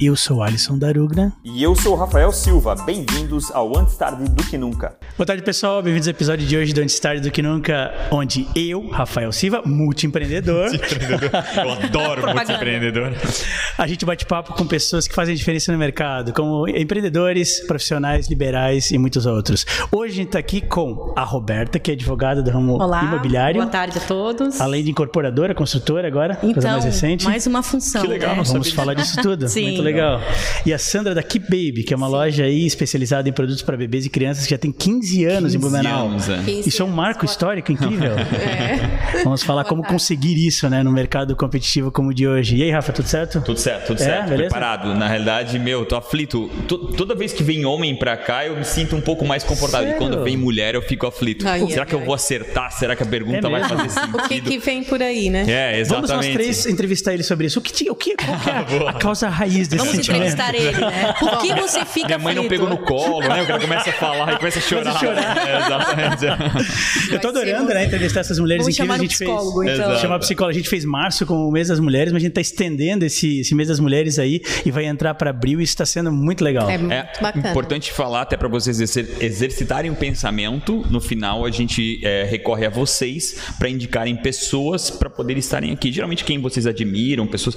Eu sou Alisson Darugna. E eu sou Rafael Silva. Bem-vindos ao Antes Tarde do Que Nunca. Boa tarde, pessoal. Bem-vindos ao episódio de hoje do Antes Tarde do Que Nunca, onde eu, Rafael Silva, multi-empreendedor. Multi-empreendedor. Eu adoro multi-empreendedor. A gente bate papo com pessoas que fazem diferença no mercado, como empreendedores, profissionais, liberais e muitos outros. Hoje a gente está aqui com a Roberta, que é advogada do ramo Olá, imobiliário. Boa tarde a todos. Além de incorporadora, construtora agora, então, coisa mais recente. Mais uma função. Que legal, né? Vamos falar disso tudo. Sim. Muito legal. E a Sandra da Keep Baby, que é uma Sim. loja aí especializada em produtos para bebês e crianças que já tem 15 anos em Blumenau. anos, é. 15 Isso é um marco histórico incrível. É. Vamos falar como conseguir isso, né, no mercado competitivo como o de hoje. E aí, Rafa, tudo certo? Tudo certo, tudo É, certo. beleza? Preparado. Na realidade, meu, tô aflito. To- toda vez que vem homem pra cá, eu me sinto um pouco mais confortável. Sério? E quando vem mulher, eu fico aflito. Ai, Será ai, que eu ai. vou acertar? Será que a pergunta É vai fazer sentido? O que, que vem por aí, né? É, exatamente. Vamos nós três entrevistar ele sobre isso. O que, o que qual que é a, a causa raiz desse Vamos entrevistar ele, né? Por que você fica Minha mãe não aflito? pegou no colo, né? O cara começa a falar e começa a chorar. Começa a chorar. É, exatamente. Eu tô adorando, um- né, entrevistar essas mulheres Vamos incríveis. chamar A gente fez. psicólogo, então. Chamar psicólogo. A gente fez março com o mês das mulheres, mas a gente tá estendendo esse, esse mês das mulheres aí e vai entrar para abril e isso tá sendo muito legal. É muito É bacana. importante falar até para vocês exer- exercitarem o pensamento. No final, a gente é, recorre a vocês para indicarem pessoas para poder estarem aqui. Geralmente, quem vocês admiram, pessoas.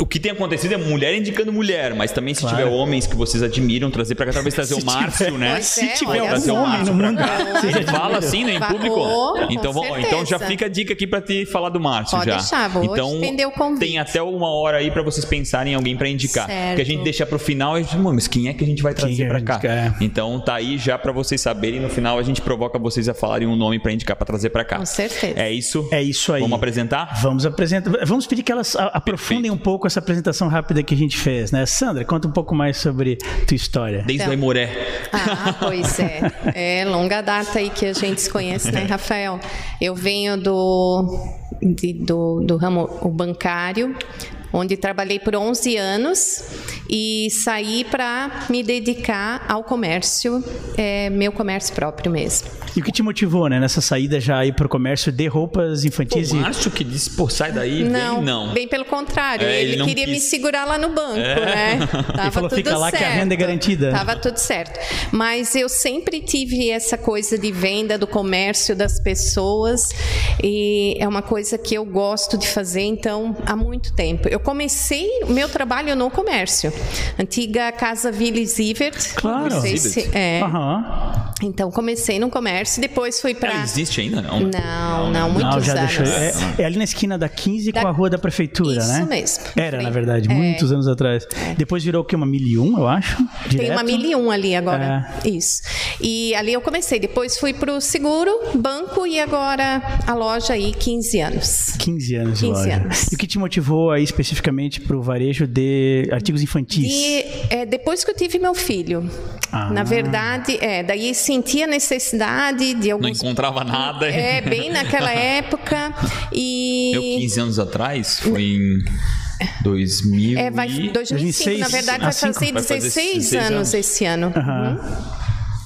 O que tem acontecido é mulher indicando mulher, mas também se Claro. tiver homens que vocês admiram, trazer para cá, talvez trazer Se o Márcio, tiver- né? Se é, tiver olha trazer o no mundo, vocês Ele fala assim, né, em público. Então, vamos- então já fica a dica aqui para te falar do Márcio Pode já. deixar, vou então o convite. tem até uma hora aí para vocês pensarem em alguém para indicar. Certo. Que a gente deixa pro final e a gente, "Mano, mas quem é que a gente vai Quem trazer é para que cá? indicar, é. Então tá aí já para vocês saberem. No final a gente provoca vocês a falarem um nome para indicar para trazer para cá. Com certeza. É isso. É isso aí. Vamos apresentar? Vamos apresentar. Vamos pedir que elas aprofundem um pouco essa apresentação rápida que a gente fez, né? Sandra, conta um pouco mais sobre tua história. Desde Então. o Aimoré. Ah, pois é. É longa data aí que a gente se conhece, né, Rafael? Eu venho do, de- do, do ramo o bancário, onde trabalhei por 11 anos e saí para me dedicar ao comércio, é, meu comércio próprio mesmo. E o que te motivou, né, nessa saída já aí pro comércio de roupas infantis O e Márcio que disse, pô, sai daí, Não, vem, não. bem pelo contrário. É, ele ele não queria me quis. segurar lá no banco, né? Tava falou, tudo "Fica lá que a certo. renda é garantida." Tava tudo certo. Mas eu sempre tive essa coisa de venda, do comércio das pessoas. E é uma coisa que eu gosto de fazer, então, há muito tempo. Eu comecei o meu trabalho no comércio. Antiga Casa Villa Zivert. Claro. Não sei se- é. Aham. Então, comecei no comércio, depois fui para... Ela existe ainda, não? Não, não, Não, muitos já anos. deixou. É, é ali na esquina da 15 com Da- a rua da prefeitura, Isso né? mesmo. Era, na verdade, É. muitos anos atrás. Depois virou o quê? Uma 1001, eu acho? Tem Direto? uma mil e um ali agora. É. Isso. E ali eu comecei. Depois fui para o seguro, banco e agora a loja aí, 15 anos. 15 anos de 15 loja. anos. E o que te motivou aí especificamente para o varejo de artigos infantis? E é, depois que eu tive meu filho, Ah. na verdade, é, daí senti a necessidade de Não alguns. encontrava nada. É, bem naquela época. E. Eu, 15 anos atrás, foi em 2000 É, vai, e... 2005, na 2006, verdade, ah, vai cinco. fazer Vai fazer 16 16 anos, anos. esse ano. Uhum.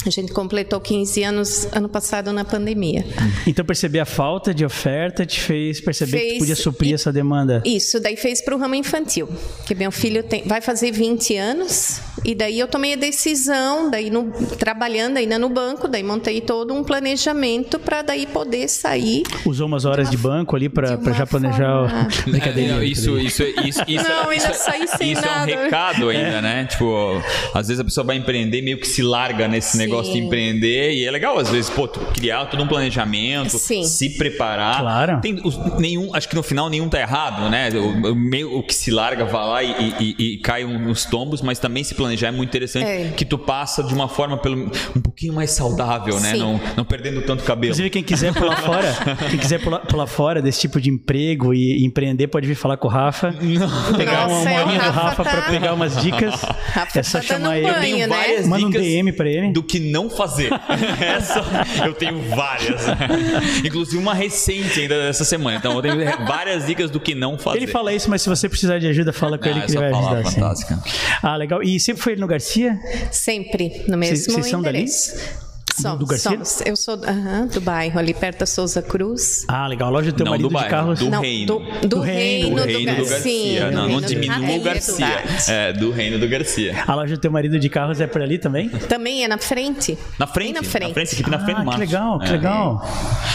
A gente completou 15 anos ano passado na pandemia. Então perceber a falta de oferta te fez perceber que Fez- podia suprir e- essa demanda. Isso, daí fez para o ramo infantil, que meu filho tem, vai fazer 20 anos, e daí eu tomei a decisão, daí no- trabalhando ainda no banco, daí montei todo um planejamento para daí poder sair. Usou umas horas de, banco ali para de uma já planejar forma- o brincadeira. É, isso, isso, isso, isso, Não, ainda isso, saí sem isso nada. é um recado ainda, né? Tipo, às vezes a pessoa vai empreender meio que se larga nesse negócio de Sim. empreender e é legal às vezes, pô, criar todo um planejamento, Sim. se preparar. Claro. Tem os- nenhum, acho que no final nenhum tá errado, né? O, meio o que se larga vai lá e, e- e cai nos tombos, mas também se planejar é muito interessante É. que tu passa de uma forma pelo, um pouquinho mais saudável, né? Sim. Não, não perdendo tanto cabelo. Inclusive, quem quiser pular fora, quem quiser pular, pular fora desse tipo de emprego e, e emprender, pode vir falar com o Rafa. Pegar uma, Nossa, uma é, o horinha do Rafa Rafa tá- para pegar umas dicas. Rafa é só tá chamar ele. banho, tenho né? várias Manda um DM pra ele. do que não fazer. Essa eu tenho várias. Inclusive uma recente ainda dessa semana. Então eu tenho várias dicas do que não fazer. Ele fala isso, mas se você precisar de ajuda, fala com Ah, ele é que ele vai ajudar. fantástica. Ah, legal. E sempre foi ele no Garcia? Sempre no mesmo vocês são dali? Somos, do Garcia? somos. Eu sou do bairro, ali perto da Souza Cruz. Ah, legal. A loja do teu Não, marido do bairro, de carros. do Não, reino. do, do, Do reino. Do reino do Gar- Garcia. Sim, não, não diminua Ah, o Garcia. É, do reino do Garcia. A loja do teu marido de carros é por ali também? Também é na frente. Na frente, Bem na frente. aqui na frente Ah, que legal, que É. legal.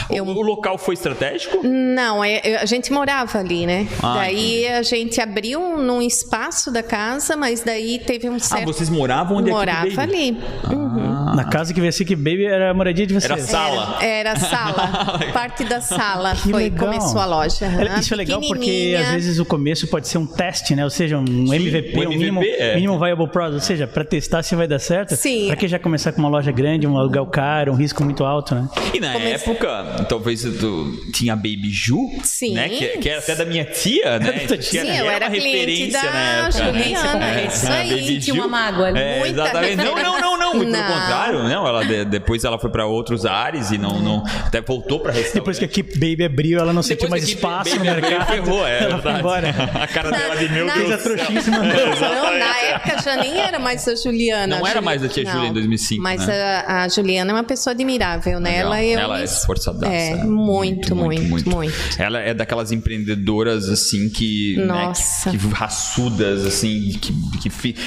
O, Eu- o local foi estratégico? Não, é- a gente morava ali, né? Ah, daí a gente abriu num espaço da casa, mas daí teve um Ah, certo... vocês moravam onde é Morava ali. Uhum. Na casa que veio assim que Baby era a moradia de vocês. Era sala. Era, era a sala. Parte da sala Que foi, legal. começou a loja. É, Isso é legal porque às vezes o começo pode ser um teste, né? Ou seja, um MVP, um um, MVP, minimum, é. minimum viable product, ou seja, para testar se vai dar certo. Sim. Para que já começar com uma loja grande, um aluguel caro, um risco muito alto, né? E na Comece- época, talvez tu tinha a Baby Ju, Sim. né? Que, que era até da minha tia, né? Tia. Sim, eu era uma cliente referência da na época. né? Juliana. É, Isso a aí, tinha uma mágoa. É, Muita exatamente. Não, não, não, não, muito pelo Não. contrário, não. Ela de- depois ela foi pra outros ares e não, não até voltou pra restaurante. Depois que a Keep Baby abriu, ela não sentiu mais espaço no mercado. ferrou, é ela foi verdade. embora. A cara dela de meu Na- Deus. na- trouxíssima. Não, na época já nem era mais a Juliana. Não A era mais a tia Júlia em 2005, Mas né? a, a Juliana é uma pessoa admirável, né? Ela, eu Ela é me- esforçadaça. É, muito, muito, muito. Ela é daquelas empreendedoras, assim, que... né, Nossa. que, que raçudas, assim, que,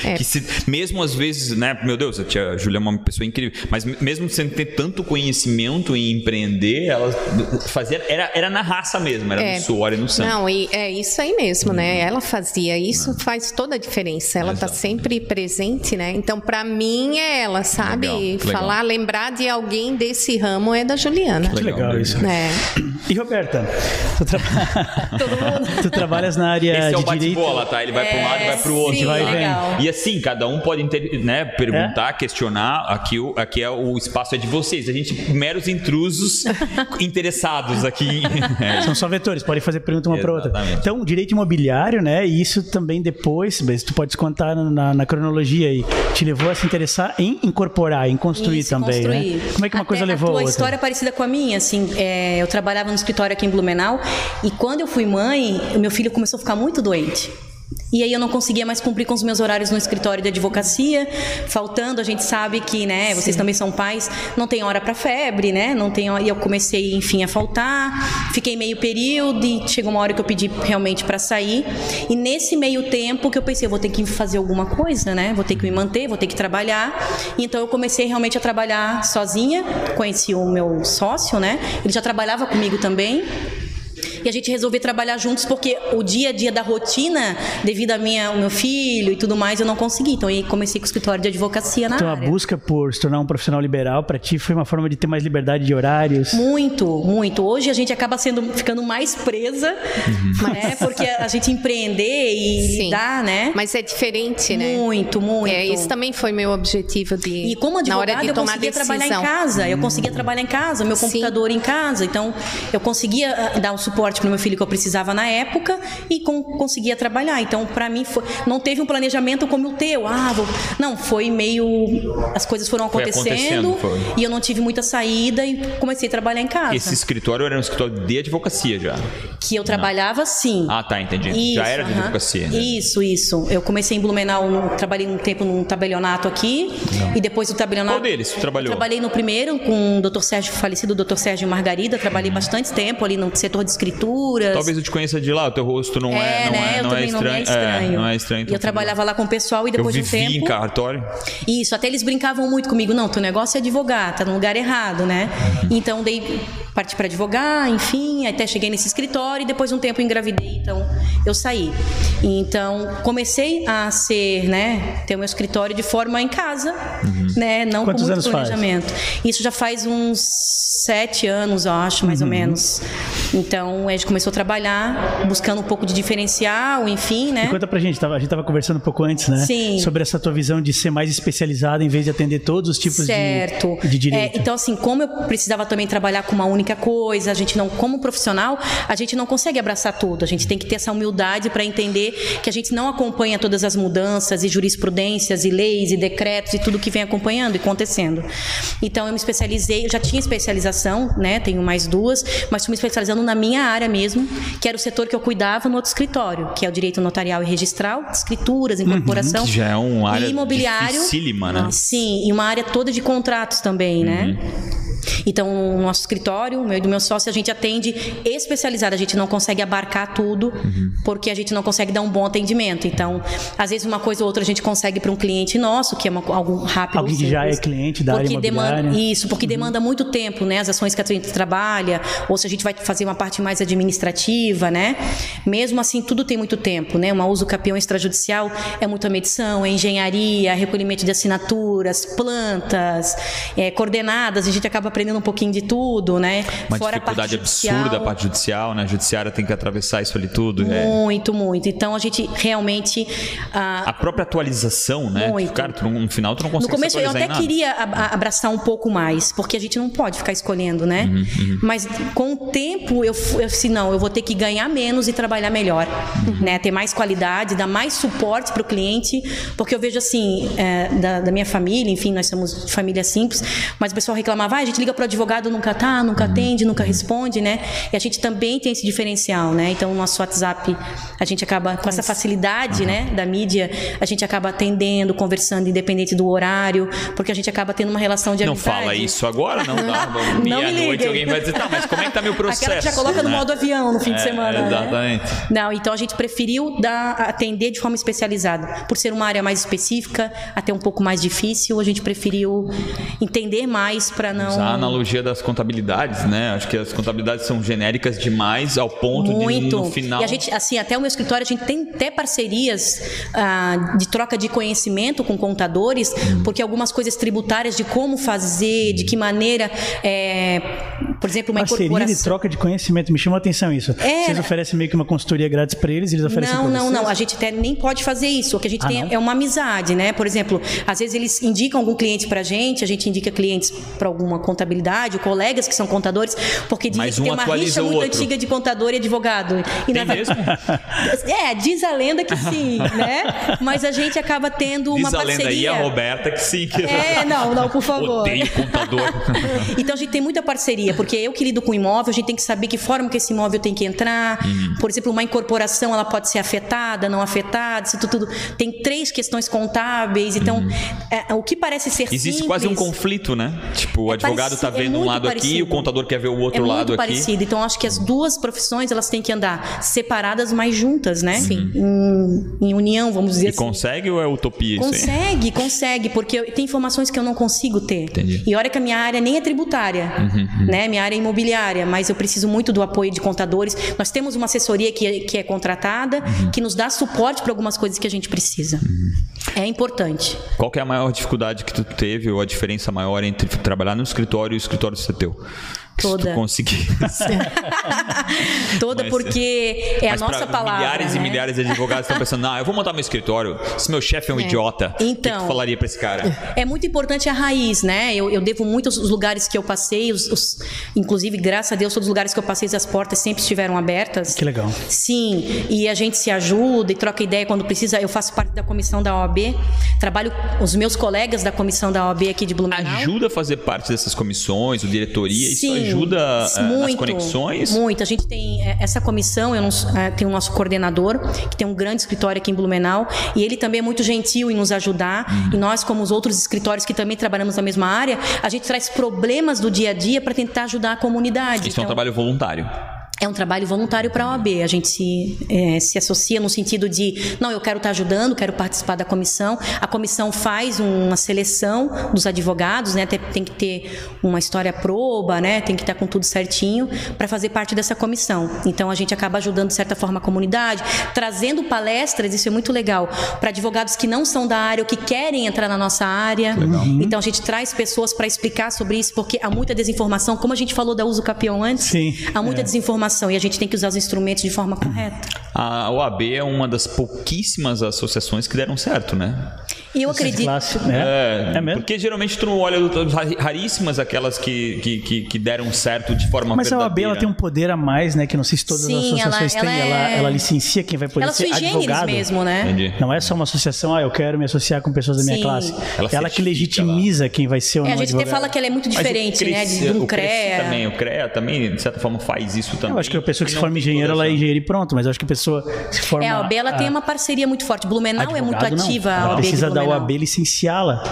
É. que se, mesmo às vezes, né? Meu Deus, a tia Júlia é uma pessoa incrível. Mas mesmo sem ter tanto conhecimento em empreender, ela fazia... Era, era na raça mesmo, era É. no suor e no sangue. Não, e é isso aí mesmo, né? Ela fazia isso, faz toda a diferença. Ela tá Exato. sempre presente, né? Então, pra mim é ela, sabe? Legal, legal. Falar, lembrar de alguém desse ramo é da Juliana. Que legal né? isso. É. E Roberta, tu, tra- tu trabalhas na área Esse é o de direito. bate-bola, tá? Ele vai para um lado e vai para o outro. sim, vai e vem. legal. E assim, cada um pode inter- né, perguntar, questionar. Aqui, aqui é o espaço é de vocês. A gente, meros intrusos interessados aqui. É, São só vetores, podem fazer pergunta uma para outra. Então, direito imobiliário, né? E isso também depois, mas tu pode contar na, na cronologia aí, te levou a se interessar em incorporar, em construir Isso, também, construir. né? Como é que uma Até coisa levou a a outra? história é parecida com a minha, assim, é, eu trabalhava no escritório aqui em Blumenau e quando eu fui mãe, o meu filho começou a ficar muito doente. E aí eu não conseguia mais cumprir com os meus horários no escritório de advocacia, faltando, a gente sabe que, né, vocês também são pais, não tem hora para febre, né? Não tem, e eu comecei, enfim, a faltar. Fiquei meio período e chegou uma hora que eu pedi realmente para sair. E nesse meio tempo que eu pensei, eu vou ter que fazer alguma coisa, né? Vou ter que me manter, vou ter que trabalhar. Então eu comecei realmente a trabalhar sozinha, conheci o meu sócio, né? Ele já trabalhava comigo também. E a gente resolveu trabalhar juntos porque o dia a dia da rotina, devido a minha, ao meu filho e tudo mais, eu não consegui. Então aí comecei com o escritório de advocacia na Então, a área. busca por se tornar um profissional liberal para ti foi uma forma de ter mais liberdade de horários. Muito, muito. Hoje a gente acaba sendo ficando mais presa, Uhum. né? Porque a gente empreender e Sim. lidar, né? Mas é diferente, né? Muito, muito. É, isso também foi meu objetivo de E como na hora advogada, de eu tomar conseguia decisão. trabalhar em casa. Eu conseguia trabalhar em casa, meu Sim. computador em casa. Então, eu conseguia ah, dar o suporte para o meu filho que eu precisava na época e com- conseguia trabalhar. Então, para mim, foi- não teve um planejamento como o teu. Ah, vou... Não, foi meio... As coisas foram Foi acontecendo, acontecendo, foi. e eu não tive muita saída e comecei a trabalhar em casa. Esse escritório era um escritório de advocacia já. Que eu trabalhava, sim. Ah, tá, entendi. Isso, já era de aham. advocacia, né? Isso, isso. Eu comecei em Blumenau, no- trabalhei um tempo num tabelionato aqui, e depois do tabelionato... Qual deles tu trabalhou? Eu trabalhei no primeiro com o Dr. Sérgio, falecido Dr. Sérgio Margarida, trabalhei Uhum. bastante tempo ali no setor de Talvez eu te conheça de lá, o teu rosto não é, É, não né? é, eu não é também estranho. não é estranho. É, não é estranho. E então eu trabalhava lá com o pessoal e Eu depois de um vivi tempo... em cartório. Isso, até eles brincavam muito comigo. Não, teu negócio é advogar, tá no lugar errado, né? Então, dei parti para advogar, enfim, até cheguei nesse escritório e depois de um tempo engravidei, então eu saí. Então, comecei a ser, né, ter o meu escritório de forma em casa, né? Não Quantos com muito anos faz? planejamento. Isso já faz uns sete anos, eu acho, mais ou menos. Então, a gente começou a trabalhar, buscando um pouco de diferencial, enfim, né? E conta pra gente, a gente tava conversando um pouco antes, né? Sim. Sobre essa tua visão de ser mais especializada em vez de atender todos os tipos de- certo. de, direito. É, então, assim, como eu precisava também trabalhar com uma única coisa, a gente não, como profissional, a gente não consegue abraçar tudo. A gente tem que ter essa humildade para entender que a gente não acompanha todas as mudanças e jurisprudências e leis e decretos e tudo que vem acompanhando e acontecendo. Então eu me especializei, eu já tinha especialização, né? Tenho mais duas, mas estou me especializando na minha área mesmo, que era o setor que eu cuidava no outro escritório, que é o direito notarial e registral, escrituras, incorporação, Uhum, já é uma área imobiliário. dificílima, né? Sim, e uma área toda de contratos também, né? Então, o nosso escritório, o meu e do meu sócio, a gente atende especializado. A gente não consegue abarcar tudo, porque a gente não consegue dar um bom atendimento. Então, às vezes, uma coisa ou outra a gente consegue para um cliente nosso, que é uma, algo rápido. Alguém que já é cliente da área porque demanda imobiliária. Isso, porque demanda muito tempo, né? As ações que a gente trabalha, ou se a gente vai fazer uma parte mais administrativa, né? Mesmo assim, tudo tem muito tempo, né? Uma uso capião extrajudicial é muita medição, é engenharia, recolhimento de assinaturas, plantas, é, coordenadas, a gente acaba aprendendo um pouquinho de tudo, né? Uma Fora a parte dificuldade judicial. absurda a parte judicial, né? A judiciária tem que atravessar isso ali tudo. é. Muito, muito. Então a gente realmente. ah, A própria atualização, né? Muito. Cara, tu no final tu não no consegue começo se eu até queria abraçar um pouco mais, porque a gente não pode ficar escolhendo, né? Uhum, Mas com o tempo eu, eu disse, não, eu vou ter que ganhar menos e trabalhar melhor, Uhum. né? Ter mais qualidade, dar mais suporte para o cliente, porque eu vejo assim, é, da, da minha família, enfim, nós somos família simples, mas o pessoal reclamava, ah, a gente liga para o advogado, nunca tá, nunca atende, nunca responde, né? E a gente também tem esse diferencial, né? Então o nosso WhatsApp, a gente acaba com essa facilidade, né, da mídia, a gente acaba atendendo, conversando independente do horário, porque a gente acaba tendo uma relação de Não amizade. fala isso agora, não dá. Não me Meia-noite liguem. alguém vai dizer, tá, mas como é que tá meu processo? Aquela que já coloca no né? modo avião no fim de É, semana. né? Exatamente. Não, então a gente preferiu dar, atender de forma especializada. Por ser uma área mais específica, até um pouco mais difícil, a gente preferiu entender mais para não. Usar a analogia das contabilidades, né? Acho que as contabilidades são genéricas demais ao ponto Muito. de no final. E a gente, assim, até o meu escritório, a gente tem até parcerias ah, de troca de conhecimento com contadores, Hum. porque algumas coisas tributárias de como fazer, de que maneira, é, por exemplo, uma Parceria de incorporação. troca de conhecimento, me chamou a atenção isso. É. Vocês oferecem meio que uma consultoria grátis para eles, eles oferecem Não, não, vocês? não. A gente até nem pode fazer isso. O que a gente Ah, tem não? é uma amizade, né? Por exemplo, às vezes eles indicam algum cliente pra gente, a gente indica clientes para alguma contabilidade, ou colegas que são contadores, porque dizem Mas que um tem uma rixa muito outro. antiga de contador e advogado. E Tem na- mesmo? É, diz a lenda que sim, né? Mas a gente acaba tendo uma Diz a parceria. lenda aí, a Roberta, que sim. Que... É, não, não, por favor. Odeio contador. Então a gente tem muita parceria, porque eu que lido com imóvel, a gente tem que saber que forma que esse imóvel tem que entrar. Uhum. Por exemplo, uma incorporação ela pode ser afetada, não afetada, isso tudo. Tem três questões contábeis, então é, o que parece ser Uhum. Existe simples, quase um conflito, né? Tipo, o É advogado tá parecido, é vendo um muito lado aqui, parecido. o contador quer ver o outro é lado muito aqui. parecido. Então, acho que as duas profissões elas têm que andar separadas, mas juntas, né? Sim. Em, em união, vamos dizer E assim. consegue ou é utopia isso aí? Consegue, consegue, porque eu- tem informações que eu não consigo ter. Entendi. E olha que a minha área nem é tributária, né? Minha área é imobiliária, mas eu preciso muito do apoio de contadores. Nós temos uma assessoria que é, que é contratada, que nos dá suporte para algumas coisas que a gente precisa. É importante. Qual é a maior dificuldade que tu teve ou a diferença maior entre trabalhar no escritório e o escritório ser teu? Se Toda. tu conseguir. Toda Mas- porque é a nossa palavra. Milhares né? e milhares de advogados estão pensando, ah, eu vou montar meu escritório. Se meu chefe é um idiota, o que Então. tu falaria pra esse cara? É muito importante a raiz, né? Eu, eu devo muito aos lugares que eu passei, os, os- inclusive, graças a Deus, todos os lugares que eu passei, as portas sempre estiveram abertas. Que legal. Sim, e a gente se ajuda e troca ideia quando precisa. Eu faço parte da comissão da OAB, trabalho com os meus colegas da comissão da OAB aqui de Blumenau. Ajuda a fazer parte dessas comissões, o diretoria, isso Sim, ajuda eh, nas muito, conexões? Muito. A gente tem eh, essa comissão, eu não, eh, tem o nosso coordenador, que tem um grande escritório aqui em Blumenau, e ele também é muito gentil em nos ajudar. Uhum. E nós, como os outros escritórios que também trabalhamos na mesma área, a gente traz problemas do dia a dia para tentar ajudar a comunidade. Isso é um Então, trabalho voluntário. É um trabalho voluntário para a OAB. A gente se, eh, se associa no sentido de, não, eu quero estar ajudando, quero participar da comissão. A comissão faz uma seleção dos advogados, né? Tem, tem que ter uma história proba, né? Tem que estar com tudo certinho para fazer parte dessa comissão. Então a gente acaba ajudando de certa forma a comunidade, trazendo palestras, isso é muito legal, para advogados que não são da área ou que querem entrar na nossa área. Então a gente traz pessoas para explicar sobre isso, porque há muita desinformação, como a gente falou da uso capião antes, Sim, há muita é. desinformação informação e a gente tem que usar os instrumentos de forma correta. A OAB é uma das pouquíssimas associações que deram certo, né? E eu acredito. Classe, né? É, É mesmo? Porque geralmente tu não olha raríssimas aquelas que, que, que, que deram certo de forma Mas a OAB verdadeira. ela tem um poder a mais, né? Que não sei se todas Sim, as associações ela- têm. ela Ela, é- ela licencia quem vai poder Ela ser advogado. mesmo, né? Entendi. Não é só uma associação, ah, eu quero me associar com pessoas da minha Sim. classe. Ela Ela, que legitimiza quem vai ser ou É, não a gente até fala que ela é muito Mas o diferente, né? De, do o CREA. também, o CREA também, de certa forma, faz isso também. Eu acho que a pessoa que se forma engenheiro, ela é engenheiro e pronto. Mas eu acho que a pessoa se forma... É, a OAB ela tem uma parceria muito forte. Blumenau é muito advogado, não. ativa, a Ela OAB precisa da. OAB licenciá-la.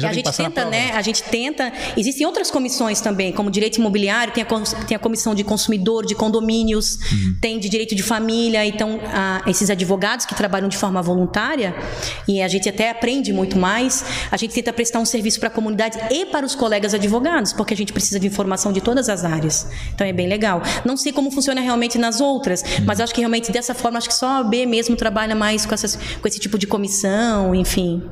E a gente tenta, né? A gente tenta. Existem outras comissões também, como direito imobiliário, tem a, tem a comissão de consumidor, de condomínios, tem de direito de família. Então, a- esses advogados que trabalham de forma voluntária, e a gente até aprende muito mais, a gente tenta prestar um serviço para a comunidade e para os colegas advogados, porque a gente precisa de informação de todas as áreas. Então é bem legal. Não sei como funciona realmente nas outras, mas acho que realmente dessa forma, acho que só a OAB mesmo trabalha mais com, essas, com esse tipo de comissão, enfim.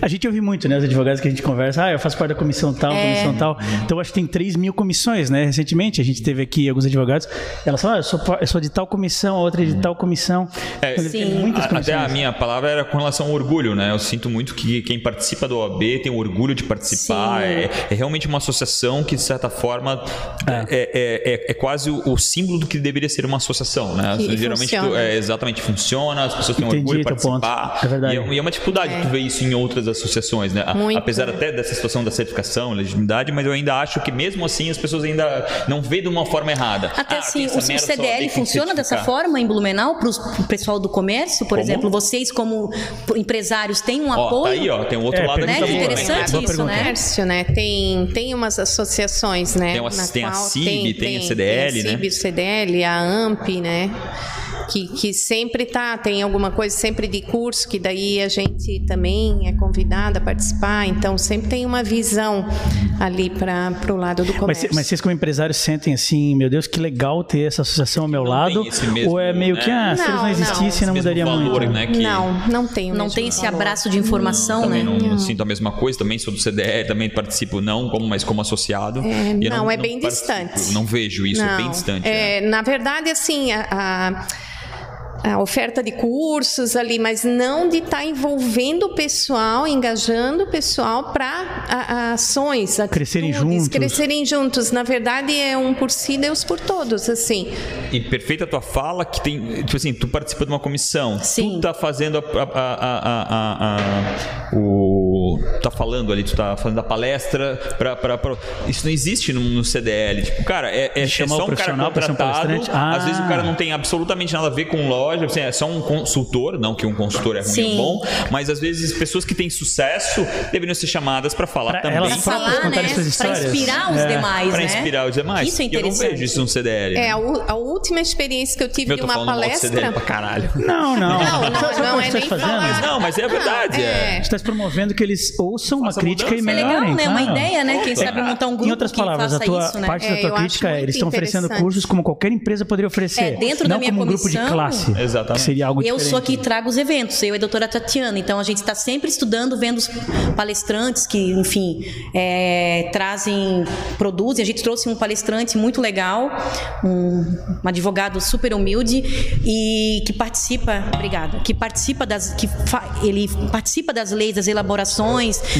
A gente ouve muito, né? Os advogados que a gente conversa, ah, eu faço parte da comissão tal, É. comissão tal. Então acho que tem 3 mil comissões, né? Recentemente a gente teve aqui alguns advogados, elas falam, ah, eu sou, eu sou de tal comissão, a outra é de tal comissão. É, Então, Sim. muitas A- Até a minha palavra era com relação ao orgulho, né? Eu sinto muito que quem participa do OAB tem o orgulho de participar. É, é realmente uma associação que, de certa forma, é, é, é- é quase o, o símbolo do que deveria ser uma associação, né? Que Geralmente funciona. tu- é, exatamente funciona, as pessoas têm Entendi orgulho de participar. É verdade. E é, e é uma dificuldade tu ver isso em outras associações, né? A- Muito. Apesar até dessa situação da certificação, legitimidade, mas eu ainda acho que mesmo assim as pessoas ainda não veem de uma forma errada. Até Ah, assim, tem o, CDL tem que funciona dessa forma em Blumenau para o pessoal do comércio, por Como? exemplo, vocês como empresários têm um Ó, tá apoio? aí, ó, tem um outro É, lado né? também. Interessante Boa isso, né? comércio, né? Tem, tem umas associações, né? Tem a- na tem a CIB, tem a CDL, tem a né? CIB, CDL, a AMP, né? Que, que sempre tá, tem alguma coisa sempre de curso, que daí a gente também é convidada a participar, então sempre tem uma visão ali para o lado do Mas, comércio. cê- mas vocês como empresários sentem assim, meu Deus, que legal ter essa associação ao meu Não lado? mesmo, ou é meio que, né? ah, se eles não Não, não. existissem, não mesmo mudaria valor, muito. né? que- Não, não tem o Não mesmo tem esse valor. abraço de informação, Também né? não, sinto a mesma coisa, também sou do CDR, também participo não, como, mas como associado. É, E não, é bem participo, distante. Não vejo isso, é bem Não, distante. é, né? Na verdade, assim, a, a- a oferta de cursos ali, mas não de estar envolvendo o pessoal, engajando o pessoal para ações, Crescerem juntos. crescerem juntos. Na verdade, é um por si, Deus por todos, assim. E perfeita a tua fala que tem, tipo assim, tu participa de uma comissão, Sim. tu tá fazendo a, a, a, a- a- tá falando ali, tu tá fazendo a palestra para para isso não existe no, no CDL, tipo, cara, é, é, é só um cara profissional pra ser um contratado, palestrante? Ah. às vezes o cara não tem absolutamente nada a ver com loja, assim, é só um consultor, não que um consultor é ruim Sim. ou bom, mas às vezes pessoas que têm sucesso deveriam ser chamadas para falar Pra também. elas Pra falar, né? suas Pra histórias. inspirar os É. demais, Para né? inspirar os demais. Isso é E eu não interessante. vejo isso no CDL. É, né? a, a última experiência que eu tive Meu, de uma palestra. CDL pra caralho. Não, não. Não, não, não, você é tá nem falar. Não, mas é a verdade, é. Você está promovendo que eles ouçam uma Faça crítica e mudança. É melhorem. legal, né? Uma ideia, né? Quem sabe montar um grupo Em outras palavras, a tua isso, né? parte É, da tua eu acho crítica é eles estão oferecendo cursos como qualquer empresa poderia oferecer. É, dentro não da minha como um grupo de comissão- classe. Exatamente. Seria algo Eu diferente. sou aqui e trago os eventos, eu e a doutora Tatiana. Então a gente está sempre estudando, vendo os palestrantes que, enfim, é, trazem, produzem. A gente trouxe um palestrante muito legal, um, um advogado super humilde e que participa, obrigada, que participa das, que fa- ele participa das leis, das elaborações.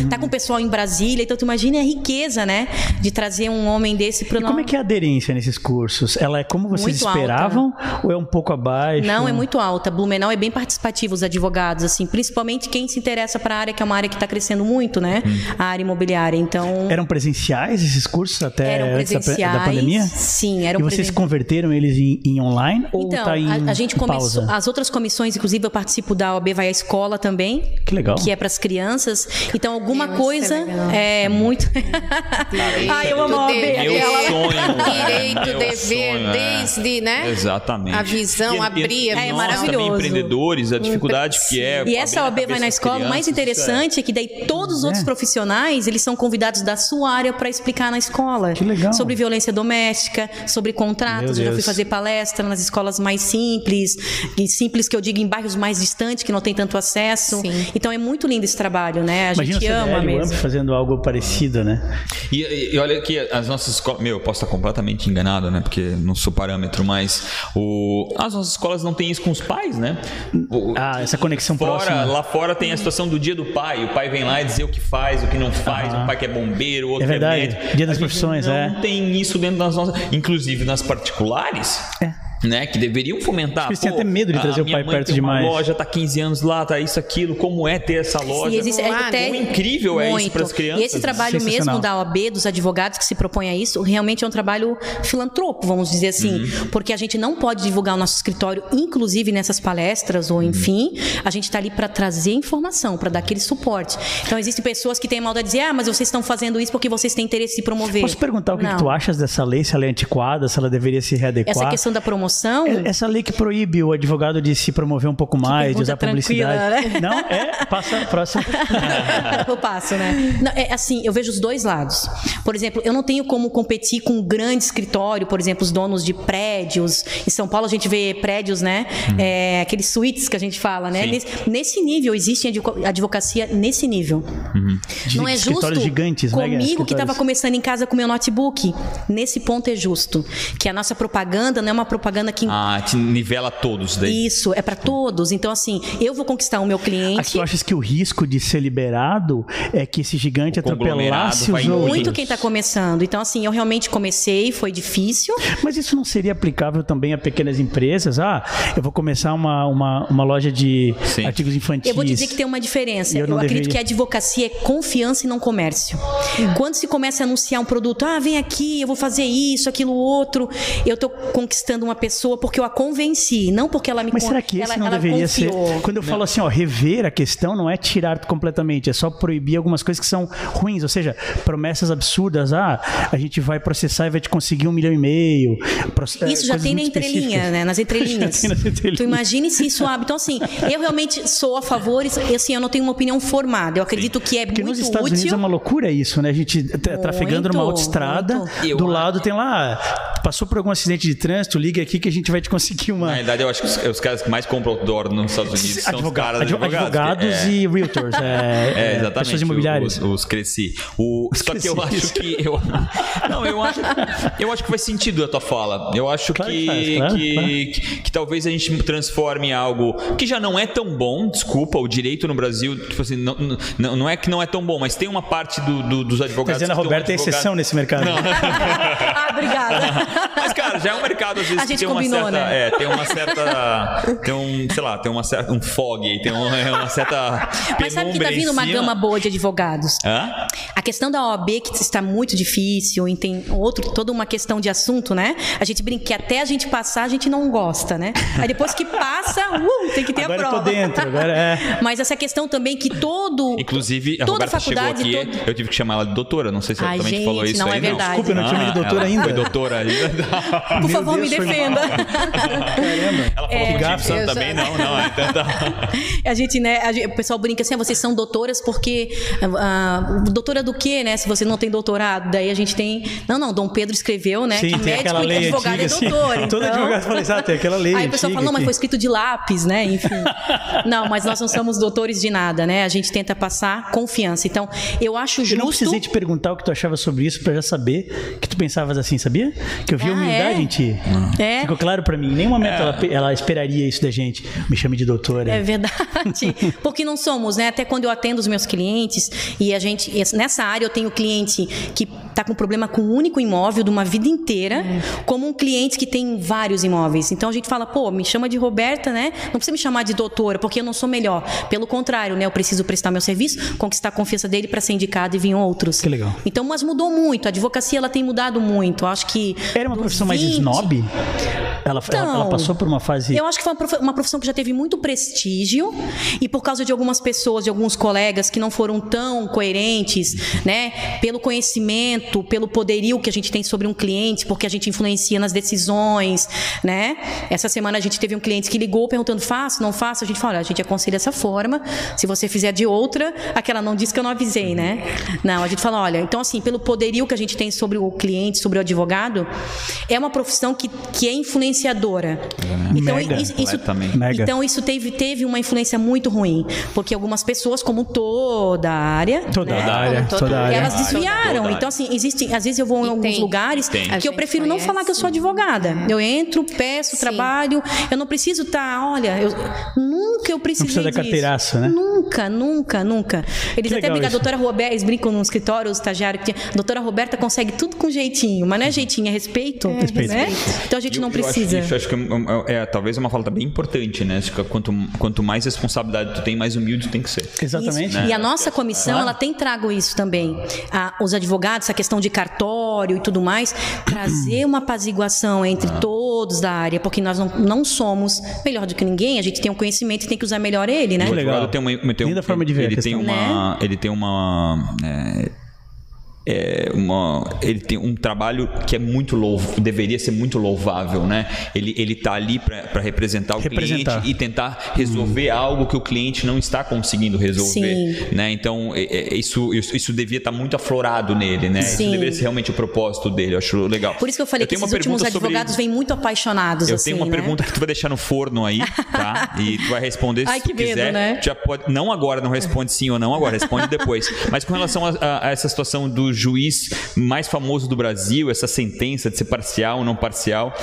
Tá com o pessoal em Brasília, então tu imagina a riqueza, né, de trazer um homem desse para E como é que é a aderência nesses cursos? Ela é como vocês Muito alta. esperavam ou é um pouco abaixo? Não, é muito alta. Blumenau é bem participativo, os advogados, assim, principalmente quem se interessa para a área, que é uma área que está crescendo muito, né? A área imobiliária. Então, Eram presenciais esses cursos até eram antes da, presenciais. da pandemia? Sim, eram e vocês presenciais. converteram eles em, em online ou Então, tá em a, a gente começou. pausa? As outras comissões, inclusive, eu participo da OAB Vai à Escola também. Que legal. Que é para as crianças. Então, alguma Isso é coisa legal. é muito. Ai, eu amo a OAB. Direito, Meu sonho. Direito, Meu dever, sonho, é. desde, né? Exatamente. A visão, abrir É maravilhoso. também empreendedores, a dificuldade que é. E essa OAB vai na escola. O mais crianças, interessante é que daí todos os outros É. profissionais, eles são convidados da sua área para explicar na escola. Que legal. Sobre violência doméstica, sobre contratos. Eu já fui Deus. fazer palestra nas escolas mais simples, e simples que eu digo em bairros mais distantes, que não tem tanto acesso. Sim. Então é muito lindo esse trabalho, né? A Imagina gente o mesmo. AMP fazendo algo parecido, né? E, e- e olha que as nossas escolas. Meu, eu posso estar completamente enganado, né? Porque não sou parâmetro, mas o, as nossas escolas não têm isso com os pais, né? O- Ah, essa conexão Fora, próxima. lá fora tem a situação do dia do pai. O pai vem lá e dizer o que faz, o que não faz. Aham. Um pai que é bombeiro, outro É verdade. que é médico. Dia das profissões, não é. tem isso dentro das nossas. Inclusive nas particulares. É. Né, que deveriam fomentar. Eles têm até medo de a trazer o pai perto demais. loja, tá 15 anos lá, tá isso, aquilo. Como é ter essa loja? E existe, é Claro. até, Quão incrível é isso para as crianças. E esse trabalho mesmo da OAB, dos advogados que se propõem a isso, realmente é um trabalho filantropo, vamos dizer assim. Uhum. Porque a gente não pode divulgar o nosso escritório, inclusive nessas palestras Uhum. ou enfim. A gente está ali para trazer informação, para dar aquele suporte. Então, existem pessoas que têm a maldade de dizer, ah, mas vocês estão fazendo isso porque vocês têm interesse em promover. Posso perguntar o que, que tu achas dessa lei, se ela é antiquada, se ela deveria se readequar? Essa questão da promoção. É- Essa lei que proíbe o advogado de se promover um pouco mais, de usar publicidade. né? Não, é, passa próximo. eu passo, né? Não, é assim, eu vejo os dois lados. Por exemplo, eu não tenho como competir com um grande escritório, por exemplo, os donos de prédios. Em São Paulo a gente vê prédios, né? É, aqueles suítes que a gente fala, né? Nesse, nesse nível, existe advo- advocacia nesse nível. De não é justo gigantes, né? comigo que estava começando em casa com meu notebook. Nesse ponto é justo. Que a nossa propaganda não é uma propaganda que... Ah, te nivela todos daí. Isso, é para todos. Então, assim, eu vou conquistar o meu Mas cliente. tu achas que o risco de ser liberado é que esse gigante O atropelasse os outros? Muito quem está começando. Então, assim, eu realmente comecei, foi difícil. Mas isso não seria aplicável também a pequenas empresas? Ah, eu vou começar uma, uma, uma loja de Sim. artigos infantis. Eu vou dizer que tem uma diferença. Eu Eu, acredito deveria- que a advocacia é confiança e não comércio. Quando se começa a anunciar um produto, ah, vem aqui, eu vou fazer isso, aquilo, outro, eu estou conquistando uma pessoa porque eu a convenci, não porque ela me Mas será que esse ela, não ela deveria confiou. ser. Quando eu falo assim, ó, rever a questão não é tirar completamente, é só proibir algumas coisas que são ruins. Ou seja, promessas absurdas. Ah, a gente vai processar e vai te conseguir um milhão e meio. É, Isso já coisas tem na muito entrelinha, né? Nas entrelinhas. Já tem nas entrelinhas. Tu imagine se isso abre. Então, assim, eu realmente sou a favor, e assim, eu não tenho uma opinião formada. Eu acredito que é Porque muito nos Estados útil. Unidos é uma loucura isso, né? A gente tra- trafegando numa Muito, autoestrada, muito. do lado tem lá, passou por algum acidente de trânsito, liga aqui que a gente vai te conseguir uma. Na realidade, eu acho que os, os caras que mais compram outdoor nos Estados Unidos são os caras advo- advogados. advogados é, e realtors, é, É, é, exatamente. pessoas imobiliárias. Os, os cresci. O, só que eu cresci. acho que. Eu, não, eu acho, eu acho que faz sentido a tua fala. Eu acho Claro que, que faz, claro, que, claro. que, que talvez a gente transforme algo que já não é tão bom, desculpa, o direito no Brasil, tipo assim, não, não, não é que não é tão bom, mas tem uma parte do, do- dos Tá advogados. a um Roberta é exceção nesse mercado. ah, obrigada. Mas, cara, já é um mercado, às vezes, A que gente tem uma combinou, certa. né? É, tem uma certa. Tem um, sei lá, tem uma certa. Um fog aí, tem uma, é uma certa. Mas sabe que tá vindo uma gama boa de advogados. Hã? A questão da OAB, que está muito difícil, e tem outro, toda uma questão de assunto, né? A gente brinca que até a gente passar, a gente não gosta, né? Aí depois que passa, uh, tem que ter Agora a eu prova. tô dentro, agora é. Mas essa questão também que todo. Inclusive, a toda Roberta chegou faculdade, aqui, todo- eu tive que chamar ela de doutora, não sei se ela Ai, também te gente, falou isso não aí. é verdade. Desculpa, eu não te chamei de doutora ela ainda. Foi doutora ainda. Por Meu favor, Deus, me defenda. Caramba. Ela falou É. que Eu também já- não, não. é tanta- A gente, né, a gente- o pessoal brinca assim, ah, vocês são doutoras porque. ah, doutora do quê, né? Se você não tem doutorado. Daí a gente tem. Não, não, Dom Pedro escreveu, né? Sim, que médico e advogado antiga, é assim. doutor. Todo então- advogado fala, exato, tem aquela lei Aí o pessoal fala, não, mas foi escrito de lápis, né? Enfim. não, mas nós não somos doutores de nada, né? A gente tenta passar confiança. Então, eu acho Eu justo. não precisei te perguntar o que tu achava sobre isso pra já saber que tu pensavas assim, sabia? Que eu vi Ah, humildade é? em ti. É. Ficou claro pra mim. Em nenhum momento ela, ela esperaria isso da gente. Me chame de doutora. É verdade. Porque não somos, né? Até quando eu atendo os meus clientes e a gente nessa área eu tenho cliente que está com problema com um único imóvel de uma vida inteira, como um cliente que tem vários imóveis. Então a gente fala, pô, me chama de Roberta, né? Não precisa me chamar de doutora, porque eu não sou melhor. Pelo contrário, né? Eu preciso prestar meu serviço, conquistar a confiança dele para ser indicado e vir outros. Que legal. Então, mas mudou muito. A advocacia ela tem mudado muito. Eu acho que Era uma profissão mais 20 snob? Ela, ela, ela Então, passou por uma fase. eu acho que foi uma profissão que já teve muito prestígio e por causa de algumas pessoas, de alguns colegas que não foram tão coerentes, né, pelo conhecimento pelo poderio que a gente tem sobre um cliente, porque a gente influencia nas decisões, né? Essa semana a gente teve um cliente que ligou perguntando: faço, não faço? A gente fala: a gente aconselha dessa forma. Se você fizer de outra, aquela não disse que eu não avisei, né? Não, a gente fala: olha, então assim, pelo poderio que a gente tem sobre o cliente, sobre o advogado, é uma profissão que, que é influenciadora. Então, Mega. isso, isso-. Mega. então isso teve, teve uma influência muito ruim, porque algumas pessoas, como toda a área, Toda né, a área, toda a área. elas Toda desviaram. área. Então, assim, existem. Às vezes eu vou em E alguns tem. lugares Tem. A que eu prefiro não conhece. falar que eu sou advogada. Eu entro, peço, Sim. trabalho. Eu não preciso estar. olha, eu nunca eu precisei precisa dar disso. carteiraço, né? Nunca, nunca, nunca. Eles Que até brincam, a doutora Roberta, eles brincam no escritório, o estagiário que tinha. A doutora Roberta consegue tudo com jeitinho, mas não é jeitinho, é respeito. Respeito. Né? Então a gente Eu- não eu acho precisa. isso, acho que é, é, talvez uma falta bem importante, né? Acho que quanto, quanto mais responsabilidade tu tem, mais humilde tu tem que ser. Exatamente. Isso. E a nossa comissão, ela tem trago isso também. A- os advogados, essa questão de cartório e tudo mais, trazer uma apaziguação entre todos da área, porque nós não, não somos melhor do que ninguém, a gente tem um conhecimento e tem que usar melhor ele, né? Legal. tem uma, tem um- Linda forma de ver a ele tem questão. uma ele tem uma é, é, uma ele tem um trabalho que é muito louvo, deveria ser muito louvável, né? Ele ele tá ali para representar o Representar. cliente e tentar resolver algo que o cliente não está conseguindo resolver, Sim. né? Então é, é, isso, isso isso devia estar muito aflorado nele, né? Isso Sim. deveria ser realmente o propósito dele. Eu acho legal. Por isso que eu falei que tenho esses uma últimos pergunta sobre- advogados vêm muito apaixonados, eu assim, tenho uma né? pergunta que tu vai deixar no forno aí, tá? E tu vai responder se Ai, tu que medo, quiser. né? Já pode, não agora, não responde sim ou não agora, responde depois. Mas com relação a, a- a essa situação do juiz mais famoso do Brasil, essa sentença de ser parcial ou não parcial.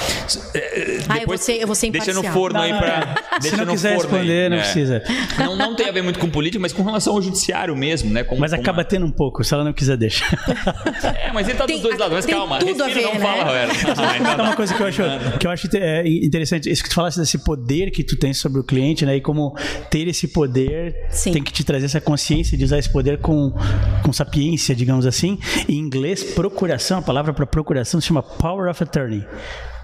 é, Ah, eu vou ser- eu vou ser Deixa no imparcial. forno Não, aí não, pra. Se deixa não no quiser forno aí. responder, não É. precisa. Não, não tem a ver muito com política, mas com relação ao judiciário mesmo, né? Como- Mas como- acaba tendo um pouco, se ela não quiser, deixa. É, mas ele tá Tem- dos dois lados. Mas tem calma, tudo a ver, não né? fala, Roberto. Ah, então É uma coisa que eu acho, que eu acho é, interessante, isso que tu falasse desse poder que tu tens sobre o cliente, né? E como ter esse poder Sim. tem que te trazer essa consciência de usar esse poder com, com sapiência, digamos assim. Em inglês, procuração, a palavra para procuração se chama power of attorney.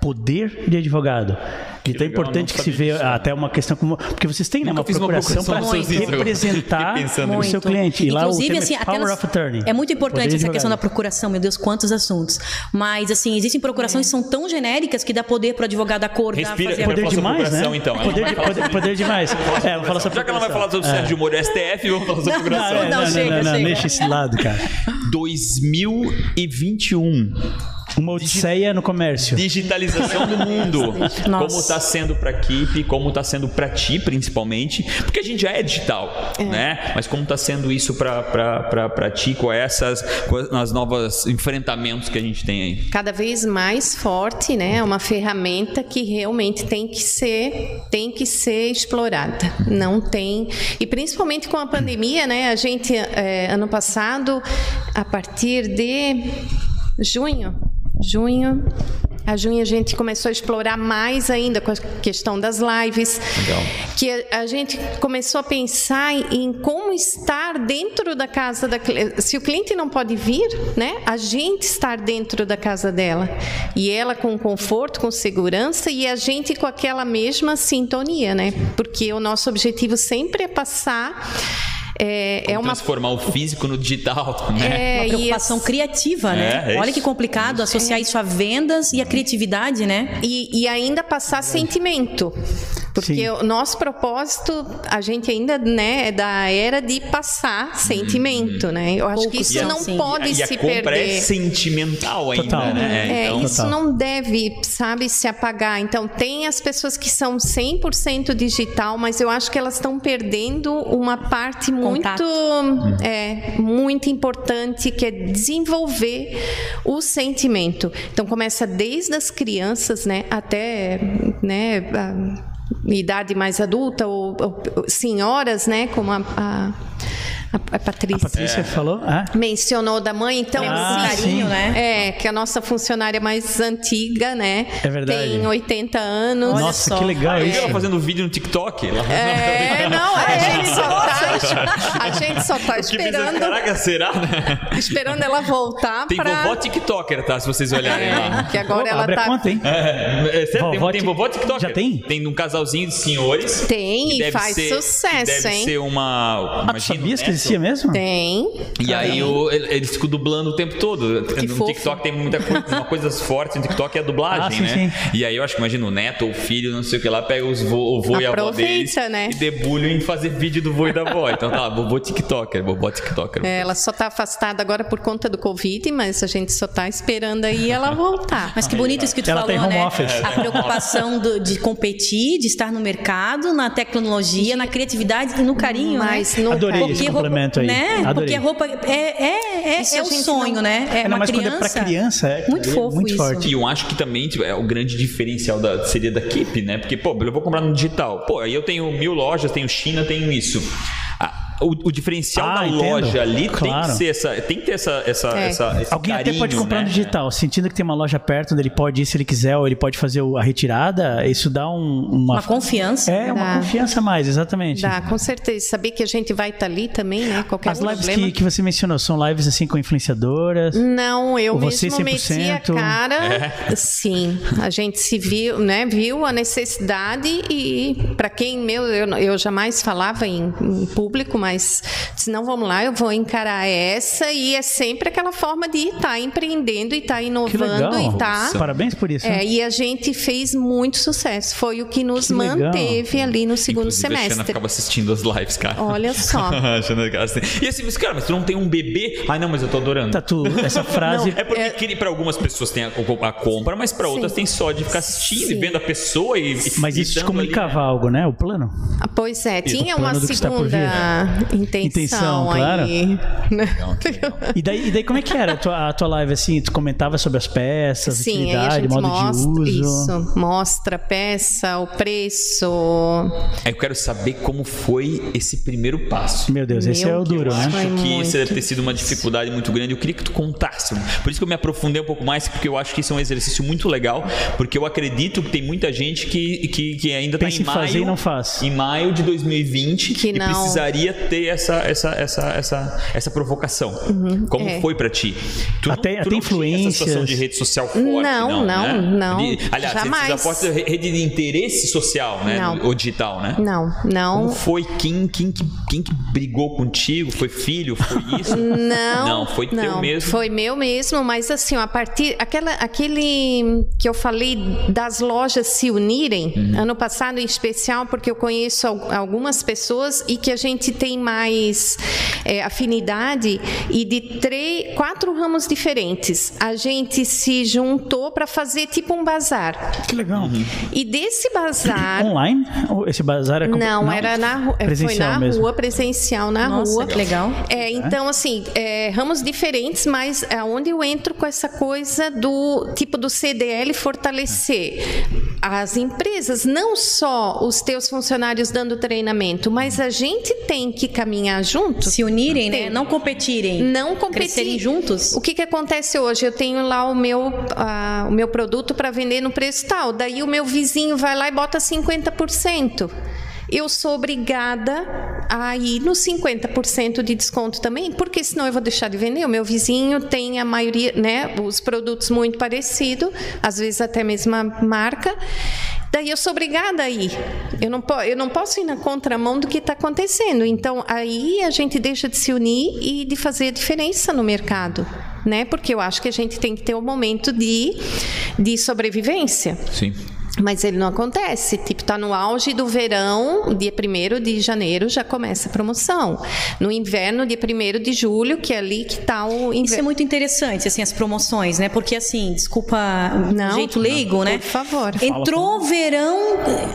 Poder de advogado. Então é importante que se vê disso. até uma questão como. Porque vocês têm né, uma procuração para representar o seu cliente. E lá o Inclusive, assim, é power of attorney. é muito importante essa questão da procuração, meu Deus, quantos assuntos. Mas, assim, existem procurações que são tão genéricas que dá poder para o advogado acordar, Respira, fazer a Poder sobre demais, né? então. Poder, poder, poder demais. É, vou falar sobre Já que ela vai falar sobre o É. Sérgio Moro e STF, vamos falar sobre Não, procuração. é, não, não, chega, não, não, chega. deixa esse lado, cara. 2021. Uma odisseia no comércio. Digitalização do mundo. Nossa. Como está sendo para a equipe, como está sendo para ti, principalmente. Porque a gente já é digital, né? Mas como está sendo isso para ti com essas com as novas enfrentamentos que a gente tem aí? cada vez mais forte, né? É uma ferramenta que realmente tem que ser tem que ser explorada. Não tem e principalmente com a pandemia, né? A gente eh, ano passado, a partir de junho, junho a junho a gente começou a explorar mais ainda com a questão das lives, Legal. que a, a gente começou a pensar em, em como estar dentro da casa da se o cliente não pode vir, né? A gente estar dentro da casa dela e ela com conforto, com segurança e a gente com aquela mesma sintonia, né? Porque o nosso objetivo sempre é passar é, é uma Transformar o físico no digital, né? é, Uma preocupação esse- criativa, né? É, é Olha que complicado associar isso a vendas e a criatividade, né? E, e ainda passar sentimento. Porque Sim. o nosso propósito, a gente ainda né, é da era de passar sentimento, né? Eu acho que isso não sim. pode e a se compra perder. é sentimental ainda, Total. né? É, Então, isso Total. não deve, sabe, se apagar. Então, tem as pessoas que são 100% digital, mas eu acho que elas estão perdendo uma parte muito, é, muito importante, que é desenvolver o sentimento. Então, começa desde as crianças, né, até, né, a idade mais adulta, ou, ou senhoras, né, como a, a, a A Patrícia Patrícia falou? Ah, mencionou da mãe, então Ah, assim, sim. né? é que a nossa funcionária mais antiga, né? É verdade. Tem 80 anos. Nossa, só. que legal eu vi isso. ela fazendo vídeo no TikTok. Ela... É, não, a gente só tá, a gente só tá esperando, Caraca, será, né? esperando ela voltar Tem pra vovó TikToker, tá? Se vocês olharem lá. É, que agora Ô, ela abre tá a conta, hein? É, é sério, Vovó tem, tem vovó TikToker. Já tem? Tem um casalzinho de senhores. Tem, que e deve faz ser- sucesso, que deve hein? ser uma. Ah, tu sabias que né? Existia mesmo? Tem. E aí o, ele- eles ficam dublando o tempo todo. Que no fofo. TikTok tem muita coisa, uma coisa forte no TikTok é a dublagem, Ah, sim, né? sim. E aí eu acho que imagina o neto ou o filho, não sei o que lá, pega os vô, o vô e a avó deles né? e debulham em fazer vídeo do vô e da avó. Então tá vovô TikToker, vovó TikToker. É, Ela só está afastada agora por conta do Covid, mas a gente só está esperando aí ela voltar. Mas que bonito isso que tu Ela falou, tem home né? office. A preocupação do- de competir, de estar no mercado, na tecnologia, na criatividade e no carinho, Mas né? no Adorei Porque esse roupa- complemento aí. Né? Adorei. Porque a roupa é, é, é, é o sonho, não- né? É Ainda uma mais quando é criança. pra criança, é, Muito é fofo muito isso. forte. E eu acho que também tipo, é o grande diferencial da, seria da Keep, né? Porque, pô, eu vou comprar no digital. Pô, aí eu tenho mil lojas, tenho China, tenho isso. O, o diferencial Ah, da entendo. loja ali tem Claro. que ser essa. Tem que ter essa. essa, É. essa esse Alguém até carinho, pode comprar né? no digital, sentindo que tem uma loja perto onde ele pode ir se ele quiser, ou ele pode fazer a retirada, isso dá um- uma. Uma confiança. É, uma Dá. confiança a mais, exatamente. Dá, com certeza. Saber que a gente vai estar ali também, né? Qualquer As lives problema. que, que você mencionou são lives assim com influenciadoras. Não, eu você mesmo meti a 100%? cara. Sim, a gente se viu, né? Viu a necessidade e para quem meu, eu, eu jamais falava em, em público, mas se não vamos lá, eu vou encarar essa e é sempre aquela forma de estar empreendendo e estar Que inovando legal. e tá. Parabéns por isso. É, e a gente fez muito sucesso. Foi o que nos Que legal. manteve ali no segundo Inclusive, A Xana semestre. ficava assistindo as lives, cara. Olha só. Assim. E assim, mas, cara, mas tu não tem um bebê? Ai, não, mas eu tô adorando. Tatu, essa frase. É porque que para algumas pessoas tem a, a compra, mas para outras Sim. tem só de ficar assistindo e Sim. vendo a pessoa e. e- Mas e isso te estando ali, comunicava né? algo, né? O plano? Ah, Pois é, tinha uma segunda intenção, Intenção, claro. aí. né? E daí, e daí como é que era a tua, a tua live assim? Tu comentava sobre as peças, Sim, utilidade, modo mostra de uso. isso, mostra a peça, o preço. Eu quero saber como foi esse primeiro passo. Meu Deus, esse Meu é o duro, né? Acho que muito. isso deve ter sido uma dificuldade muito grande. Eu queria que tu contasse. Por isso que eu me aprofundei um pouco mais, porque eu acho que isso é um exercício muito legal, porque eu acredito que tem muita gente que, que, que ainda está em em fazer maio, e não faz. em maio de 2020 Que e não. precisaria ter essa, essa, essa, essa, essa provocação. Como é. foi pra ti? Tu, Até- tu até não tinha essa situação influências. de rede social forte, Não, não, não, né? não, De- aliás, rede jamais. social forte é rede de interesse social, né? Não. Ou digital, né? Não, não. Como foi? Quem, quem, que- quem que brigou contigo? Foi filho? Foi isso? Não, Não, foi teu não, mesmo. Foi meu mesmo, mas assim, a partir aquela, aquele que eu falei das lojas se unirem Uhum. ano passado em especial, porque eu conheço al- algumas pessoas e que a gente tem mais é, afinidade e de três, quatro ramos diferentes. A gente se juntou para fazer tipo um bazar. Que legal. Uhum. E desse bazar Online? Ou esse bazar é comp- não, era na rua, foi presencial na mesmo. rua, presencial na Nossa, rua. que legal. É, então, assim, é, ramos diferentes, mas é onde eu entro com essa coisa do tipo do CDL fortalecer as empresas, não só os teus funcionários dando treinamento, mas a gente tem que caminhar junto. Se unirem, né? Não competirem. Não competir. Crescerem juntos. O que, que acontece hoje? Eu tenho lá o meu, ah, o meu produto para vender no preço tal. Daí o meu vizinho vai lá e bota 50%. Eu sou obrigada a ir no 50% de desconto também, porque senão eu vou deixar de vender. O meu vizinho tem a maioria, né, os produtos muito parecidos, às vezes até a mesma marca. Daí eu sou obrigada a ir. Eu não, eu não posso ir na contramão do que está acontecendo. Então, aí a gente deixa de se unir e de fazer a diferença no mercado. Né? Porque eu acho que a gente tem que ter um momento de, de sobrevivência. Sim. Mas ele não acontece. Tipo, tá no auge do verão, dia 1 de janeiro já começa a promoção. No inverno, dia 1 de julho, que é ali que tá o Isso é inverno. muito interessante, assim, as promoções, né? Porque, assim, desculpa Não, o jeito leigo, né? por favor. Entrou verão,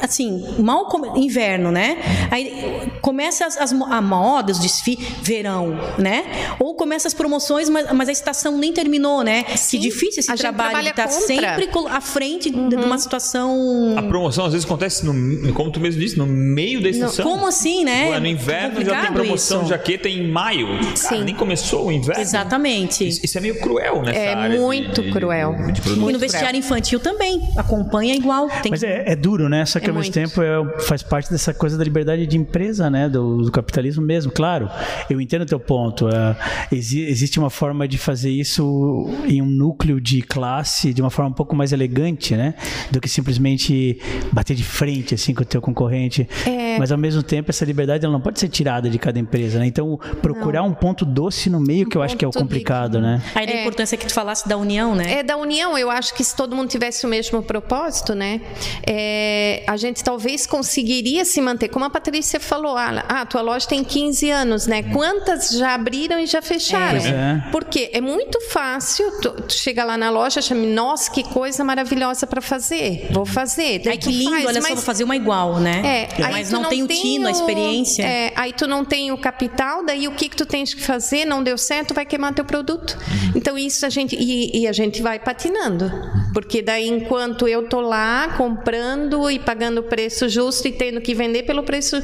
assim, mal come- inverno, né? Aí começa as, as a moda, os desfiles, verão, né? Ou começa as promoções, mas, mas a estação nem terminou, né? Sim, que difícil esse trabalho estar contra. sempre à frente de- de uma situação. A promoção às vezes acontece, no, como tu mesmo disse, no meio da estação. Como assim, né? No inverno já tem promoção de isso. jaqueta em maio. Cara, Sim. nem começou o inverno. Exatamente. Isso, isso é meio cruel nessa É área de- muito de- de- cruel. de produto. E no Muito vestiário infantil também. Acompanha igual. Tem Mas é, é duro, né? Só que É ao mesmo muito. tempo é- faz parte dessa coisa da liberdade de empresa, né? Do, do capitalismo mesmo. Claro, eu entendo o teu ponto. É, exi- existe uma forma de fazer isso em um núcleo de classe de uma forma um pouco mais elegante, né? Do que simplesmente simplesmente bater de frente assim com o teu concorrente. É. Mas ao mesmo tempo essa liberdade ela não pode ser tirada de cada empresa, né? Então procurar um ponto doce no meio que eu acho que é o complicado, né? Aí da É. importância que tu falasse da união, né? É da união, eu acho que se todo mundo tivesse o mesmo propósito, né, é, a gente talvez conseguiria se manter. Como a Patrícia falou, ah, a tua loja tem 15 anos, né? Quantas já abriram e já fecharam? Pois é. Porque é muito fácil, tu, tu chega lá na loja, chama, nossa, que coisa maravilhosa para fazer, vou fazer. Daí Ai, que lindo, faz, olha só, mas- vou fazer uma igual, né? é, aí Mas tu não, tem o tino, a experiência. é, aí tu não tem o capital, daí o que que tu tens que fazer? Não deu certo, vai queimar teu produto. Então isso a gente e, e a gente vai patinando, porque daí enquanto eu tô lá comprando e pagando o preço justo e tendo que vender pelo preço,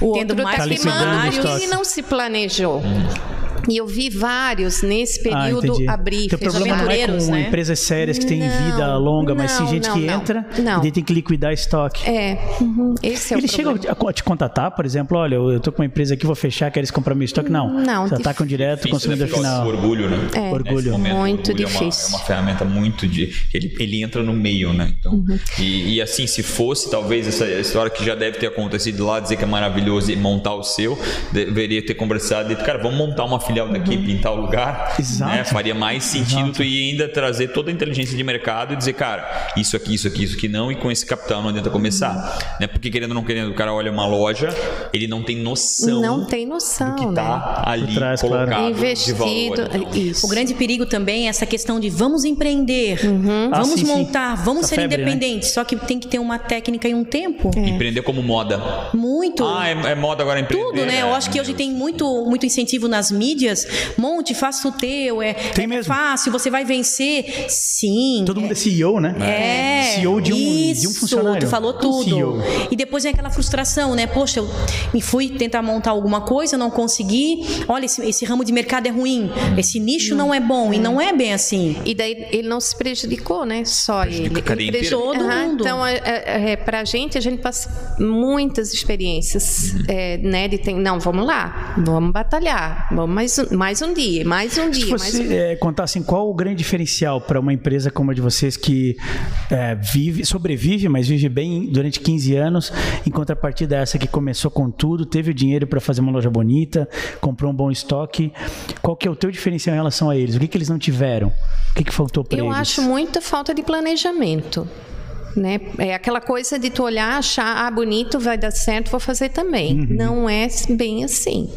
o Tendo outro mais tá queimando Tá ele estoque. não se planejou. E eu vi vários nesse Ah, período entendi. abrir, Teu fechar. problema não é com né? empresas sérias que têm Não, vida longa, mas tem não, gente não, que não. entra Não. e tem que liquidar estoque. É, uhum, esse é Ele o chega problema. a te contatar, por exemplo, olha, eu tô com uma empresa aqui, vou fechar, queres comprar meu estoque? Não. Não, difícil. atacam direto o Difícil, né? consumidor causa final. orgulho, né? É, Orgulho. Momento, o Muito orgulho é uma- difícil. É uma, ferramenta muito de. Ele, ele entra no meio, né? Então, Uhum. e, e assim, se fosse talvez essa história que já deve ter acontecido lá, dizer que é maravilhoso e montar o seu, deveria ter conversado e cara, vamos montar uma filial daqui, Uhum. pintar o lugar. Exato. Né? Faria mais sentido Exato. tu ir ainda trazer toda a inteligência de mercado e dizer, cara, isso aqui, isso aqui, isso aqui não, e com esse capital não adianta começar. Né? Porque querendo ou não querendo, o cara olha uma loja, ele não tem noção Não tem noção, do que né? tá ali trás, claro. colocado Investido, de valor. Então, isso. O grande perigo também é essa questão de vamos empreender, Ah, vamos sim, sim. montar, vamos Essa ser febre, né? independentes. Só que tem que ter uma técnica e um tempo. Empreender como moda. Muito. Ah, é, é moda agora empreender. Tudo, né? Eu é, acho que hoje tem muito, muito incentivo nas mídias. Monte, faça o teu, é, Tem é mesmo. fácil, você vai vencer. Sim. Todo mundo é CEO, né? É, CEO de um, isso, de um funcionário. tu falou Um tudo. CEO. E depois vem aquela frustração, né? Poxa, eu me fui tentar montar alguma coisa, não consegui. Olha, esse, esse ramo de mercado é ruim, esse nicho não é bom. E não é bem assim. E daí ele não se prejudicou, né? Só ele. Prejudica a cadeia ele inteira. Todo Aham, mundo. Então, é, é, é, pra gente, a gente passa muitas experiências, Uhum. é, né? De tem, não, vamos lá, vamos batalhar, vamos mais, um- mais um dia, mais um Se dia, mais você um é, contar assim, qual o grande diferencial para uma empresa como a de vocês que é, vive, sobrevive, mas vive bem durante 15 anos, em contrapartida a essa que começou com tudo, teve o dinheiro para fazer uma loja bonita, comprou um bom estoque. Qual que é o teu diferencial em relação a eles? O que, que eles não tiveram? O que, que faltou para Eu eles? acho muita falta de planejamento. Né? É aquela coisa de tu olhar, achar, ah, bonito, vai dar certo, vou fazer também. Uhum. Não é bem assim.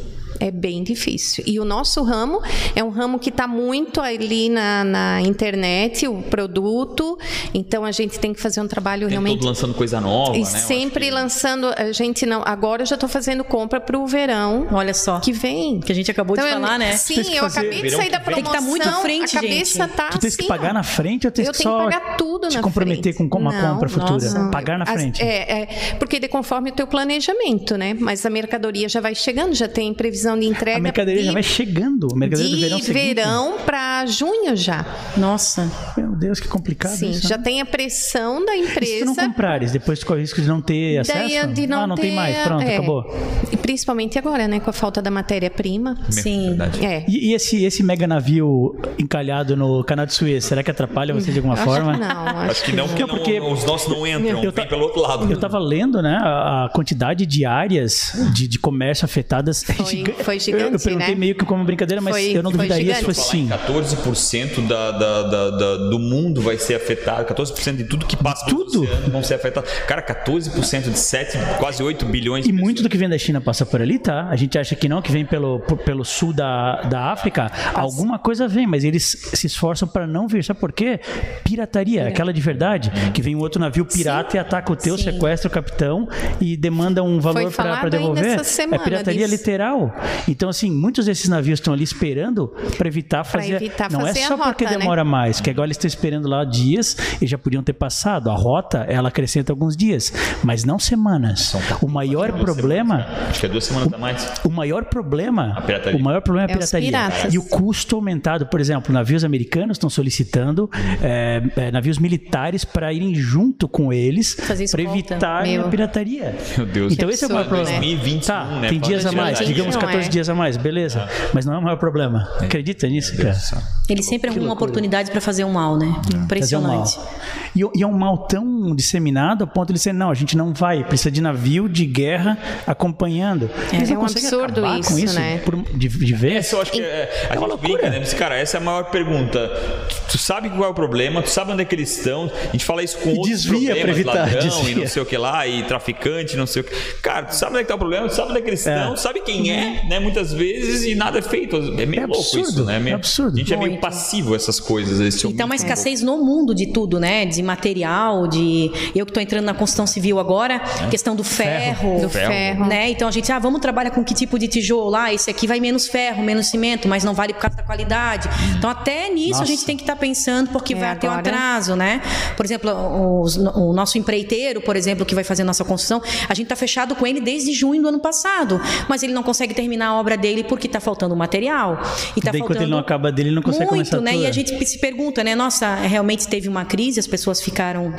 É bem difícil. E o nosso ramo é um ramo que está muito ali na, na internet, o produto. Então a gente tem que fazer um trabalho Tem realmente. todo lançando coisa nova, E né? Eu sempre que- lançando. A gente não. Agora eu já estou fazendo compra para o verão Olha só. que vem. Que a gente acabou de Então, falar, né? Sim, que eu fazer- acabei de sair da que promoção. Tem que tá muito à frente, a cabeça gente. tá Tu tens que assim, pagar ó. na frente ou tens Eu que tenho só que pagar tudo te na comprometer frente. com uma Não, compra futura? nossa. Pagar na As- frente. é, é, porque de conforme o teu planejamento, né? Mas a mercadoria já vai chegando, já tem previsão de entrega. a mercadoria de, já vai chegando. A mercadoria do de verão seguinte. verão para junho já. Nossa. Meu Deus, que complicado Sim, isso. já né? tem a pressão da E se tu não empresa. comprares, depois tu corre o risco de não ter daí acesso? de não ah, não ter, tem mais, pronto, é. acabou. E principalmente agora, né? Com a falta da matéria-prima. Sim. Verdade. É. E, e esse, esse mega navio encalhado no canal de Suez, será que atrapalha você de alguma Acho forma? que não, acho, Acho que não, porque, Não, porque- não- os nossos não entram, Eu vem pelo outro lado. Eu tava lendo, né, a, quantidade de áreas de, de comércio afetadas. é giga- foi Eu, eu gigante, perguntei né? meio que como brincadeira, mas Foi- eu não foi duvidaria se gigante. fosse sim. 14% da, da, da, da- do mundo vai ser afetado, 14% de tudo que passa Tudo? oceano vão ser afetados. Cara, 14% de 7, quase 8 bilhões E de muito do que vem da China passa por ali, tá? A gente acha que não, que vem pelo, por- pelo sul da, da África. Alguma coisa vem, mas eles se esforçam para não vir. Sabe por quê? Pirataria, aquela de verdade, que vem um outro navio pirata e ataca o teu, Sim. sequestra o capitão e demanda um valor para devolver. essa semana é pirataria disso. literal. Então, assim, muitos desses navios estão ali esperando para evitar fazer. evitar não fazer é a só porque rota, né? demora mais, que agora eles estão esperando lá dias e já podiam ter passado. A rota, ela acrescenta alguns dias, mas não semanas. O maior problema. Acho que é duas semanas a mais. O maior problema, A pirataria. o maior problema é a É pirataria. piratas. e o custo aumentado, por exemplo, navios americanos estão solicitando é, é, navios militares para irem junto com eles para evitar a Meu. pirataria. Meu Deus. Então esse é o maior problema. né? 2021, tá, né? tem dias a mais, digamos Não, 14 é. dias a mais, beleza. Mas não é o maior problema. Acredita nisso, cara? Ele sempre arruma oportunidades para fazer um mal, né? Fazer um mal. Impressionante. E, e é um mal tão disseminado a ponto de dizer, não, a gente não vai, precisa de navio de guerra acompanhando. Eles É não um conseguem absurdo acabar com isso, isso né? por- de, de vez. Essa eu acho que é, a uma gente brinca, né? Mas, cara, essa é a maior pergunta. Tu, tu sabe qual é o problema, tu sabe onde é que eles estão. A gente fala isso com E outros desvia pra problemas, evitar, ladrão e desvia. não sei o que lá, e traficante, não sei o que. Cara, tu sabe onde é que tá o problema, tu sabe onde é que eles É. estão, tu sabe quem é, né? Muitas vezes e nada é feito. É meio É louco absurdo, isso, né? Meio- é absurdo. A gente é meio passivo a essas coisas. Esse E tá uma escassez no mundo de tudo, né? De material, de. Eu que tô entrando na construção civil agora, questão do ferro. Do Ferro. ferro. Né? Então a gente, ah, vamos trabalhar com que tipo de tijolo? Ah, esse aqui vai menos ferro, menos cimento, mas não vale por causa da qualidade. Então até nisso Nossa. a gente tem que estar pensando, porque É, vai ter um agora- atraso, né? Por exemplo, os- o nosso empreiteiro, por exemplo, que vai fazer a nossa construção, a gente está fechado com ele desde junho do ano passado, mas ele não consegue terminar a obra dele porque está faltando material. E tá Daí, faltando ele não acaba dele, ele não consegue muito, começar a né? tua. E a gente se pergunta, né? Nossa, realmente teve uma crise, as pessoas ficaram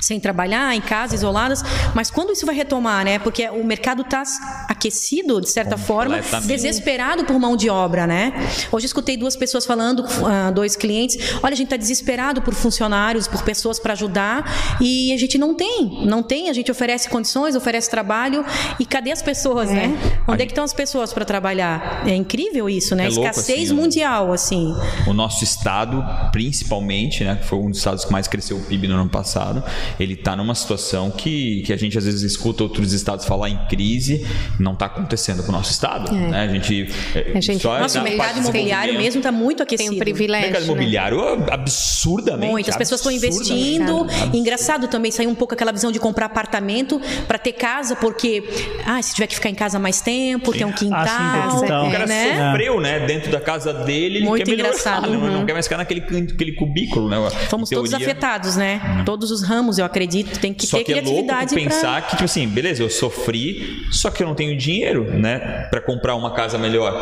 sem trabalhar, em casa, isoladas. Mas quando isso vai retomar, né? Porque o mercado está aquecido, de certa forma, desesperado por mão de obra, né? Hoje eu escutei duas pessoas falando, ah, dois clientes, olha, a gente está desesperado por funcionários, por pessoas para ajudar e a gente não tem, não tem. A gente oferece condições, oferece trabalho e cadê as pessoas, né? Onde é que estão as pessoas para trabalhar? É incrível isso, né? É louco, Escassez assim, né? mundial, assim. O nosso estado, principalmente, né, que foi um dos estados que mais cresceu o PIB no ano passado, ele está numa situação que, que a gente às vezes escuta outros estados falar em crise, não está acontecendo com o nosso estado. Né? A gente, A gente- só Nosso mercado imobiliário mesmo está muito Tem aquecido. um O privilégio. mercado né? imobiliário absurdamente. Muito, as pessoas estão investindo. Engraçado também sair um pouco aquela visão de comprar apartamento para ter casa, porque ah, se tiver que ficar em casa mais tempo, ter um quintal, Ah, sim, quintal. O cara né? sofreu, né? Dentro da casa dele, ele Muito quer melhorar, engraçado, né? uhum. não quer mais ficar naquele, aquele cubículo, né? Fomos todos afetados, né? Todos os ramos, eu acredito, tem que Só ter que é louco criatividade pensar pra... que, tipo assim, beleza, eu sofri, só que eu não tenho dinheiro, né, Pra comprar uma casa melhor.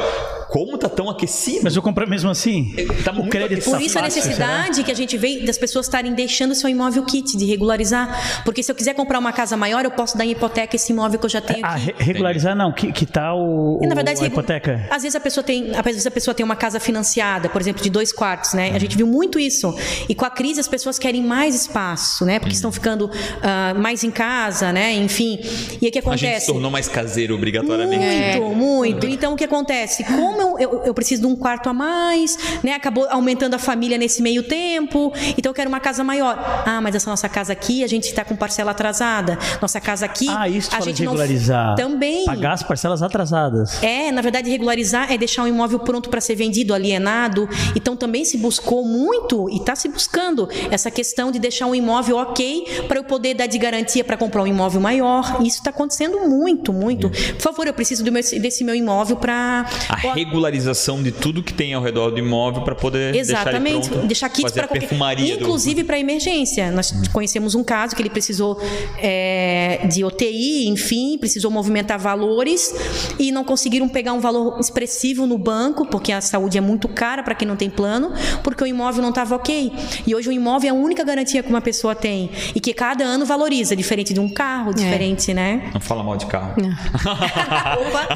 Como tá tão aquecido? Mas eu compro mesmo assim. Tá o muito crédito tá Por isso a fácil, necessidade que a gente vê das pessoas estarem deixando seu imóvel kit, de regularizar. Porque se eu quiser comprar uma casa maior, eu posso dar em hipoteca esse imóvel que eu já tenho? Ah, regularizar não, que, que tal o, E, na verdade, a hipoteca? Às vezes a pessoa tem, às vezes a pessoa tem uma casa financiada, por exemplo, de dois quartos, né? A gente viu muito isso. E com a crise as pessoas querem mais espaço, né? Porque estão ficando ah, mais em casa, né? Enfim. E o que A gente se acontece? tornou mais caseiro obrigatoriamente. Muito, muito. Então o que acontece? Como eu, eu, eu preciso de um quarto a mais, né? Acabou aumentando a família nesse meio tempo, então eu quero uma casa maior. Ah, mas essa nossa casa aqui, a gente está com parcela atrasada. Nossa casa aqui, Ah, isso a gente regularizar. não. Também. Pagar as parcelas atrasadas. É, na verdade, regularizar é deixar um imóvel pronto para ser vendido, alienado. Então também se buscou muito e está se buscando essa questão de deixar um imóvel ok para eu poder dar de garantia para comprar um imóvel maior. Isso está acontecendo muito, muito. Por favor, eu preciso meu- desse meu imóvel para A regularização de tudo que tem ao redor do imóvel para poder Exatamente, deixar pronto, deixar kits para perfumaria do- inclusive para emergência. Nós conhecemos um caso que ele precisou é, de UTI, enfim, precisou movimentar valores e não conseguiram pegar um valor expressivo no banco, porque a saúde é muito cara para quem não tem plano, porque o imóvel não estava ok. E hoje o imóvel é a única garantia que uma pessoa tem e que cada ano valoriza, diferente de um carro, diferente, né? Não fala mal de carro. Opa.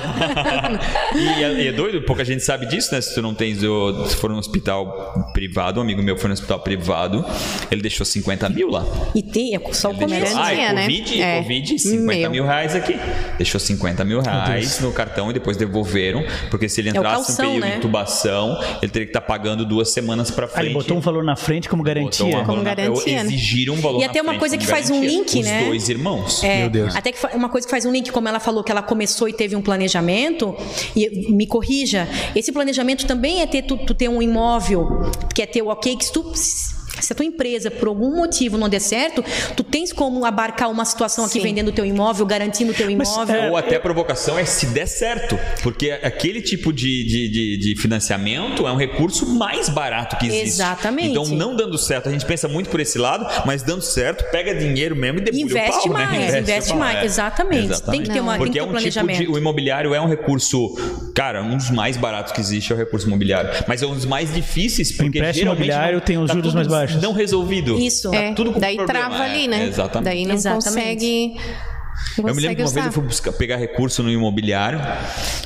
E é, e é doido, pouca gente sabe disso, né? Se tu não tens o. Se for um hospital privado, um amigo meu foi no hospital privado, ele deixou 50 mil lá. E tem, é só o começo. ah, é né? Covid, É. Covid, 50 Meu. mil reais aqui. Deixou 50 mil reais no cartão e depois devolveram, porque se ele o entrasse calção, no período né? de intubação, ele teria que estar pagando duas semanas pra Ah, frente. ele botou um valor na frente como garantia. uma Como valor na- garantia, né? Exigiram um valor E na até uma coisa que faz um garantia. link, Os né? dois irmãos. É, Meu Deus. Até que uma coisa que faz um link, como ela falou que ela começou e teve um planejamento, e me corrija, esse planejamento também é ter tu, tu ter um imóvel, que é ter o ok, que se tu. Se a tua empresa, por algum motivo, não der certo, tu tens como abarcar uma situação aqui Sim. vendendo o teu imóvel, garantindo o teu Mas, imóvel. é, Ou até a provocação é se der certo. Porque aquele tipo de, de, de, de financiamento é um recurso mais barato que existe. Exatamente. Então, não dando certo, a gente pensa muito por esse lado, mas dando certo, pega dinheiro mesmo e debulha Investe o pau, mais, né? investe o pau, mais. é. Exatamente. Tem que ter uma- tem Porque que ter é um um tipo de. planejamento. O imobiliário é um recurso. Cara, um dos mais baratos que existe é o recurso imobiliário. Mas é um dos mais difíceis, porque empréstimo geralmente imobiliário não- tem os tá juros mais baixos. Não resolvido. Isso. Tá É, tudo com daí problema, trava é, ali, né? Exatamente. Daí não Exatamente. consegue eu me lembro que uma vez eu fui buscar, pegar recurso no imobiliário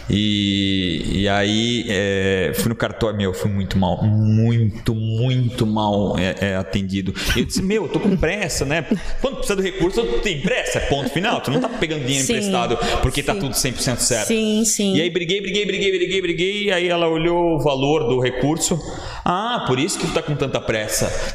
e, e aí é, fui no cartório, meu, fui muito mal, muito, muito mal é, é, atendido. E eu disse, meu, eu tô com pressa, né? Quando precisa do recurso, tu tem pressa, ponto final. Tu não tá pegando dinheiro sim, emprestado porque tá sim. tá tudo 100% certo. Sim, sim. E aí briguei, briguei, briguei, briguei, briguei, aí ela olhou o valor do recurso. Ah, por isso que tu tá com tanta pressa.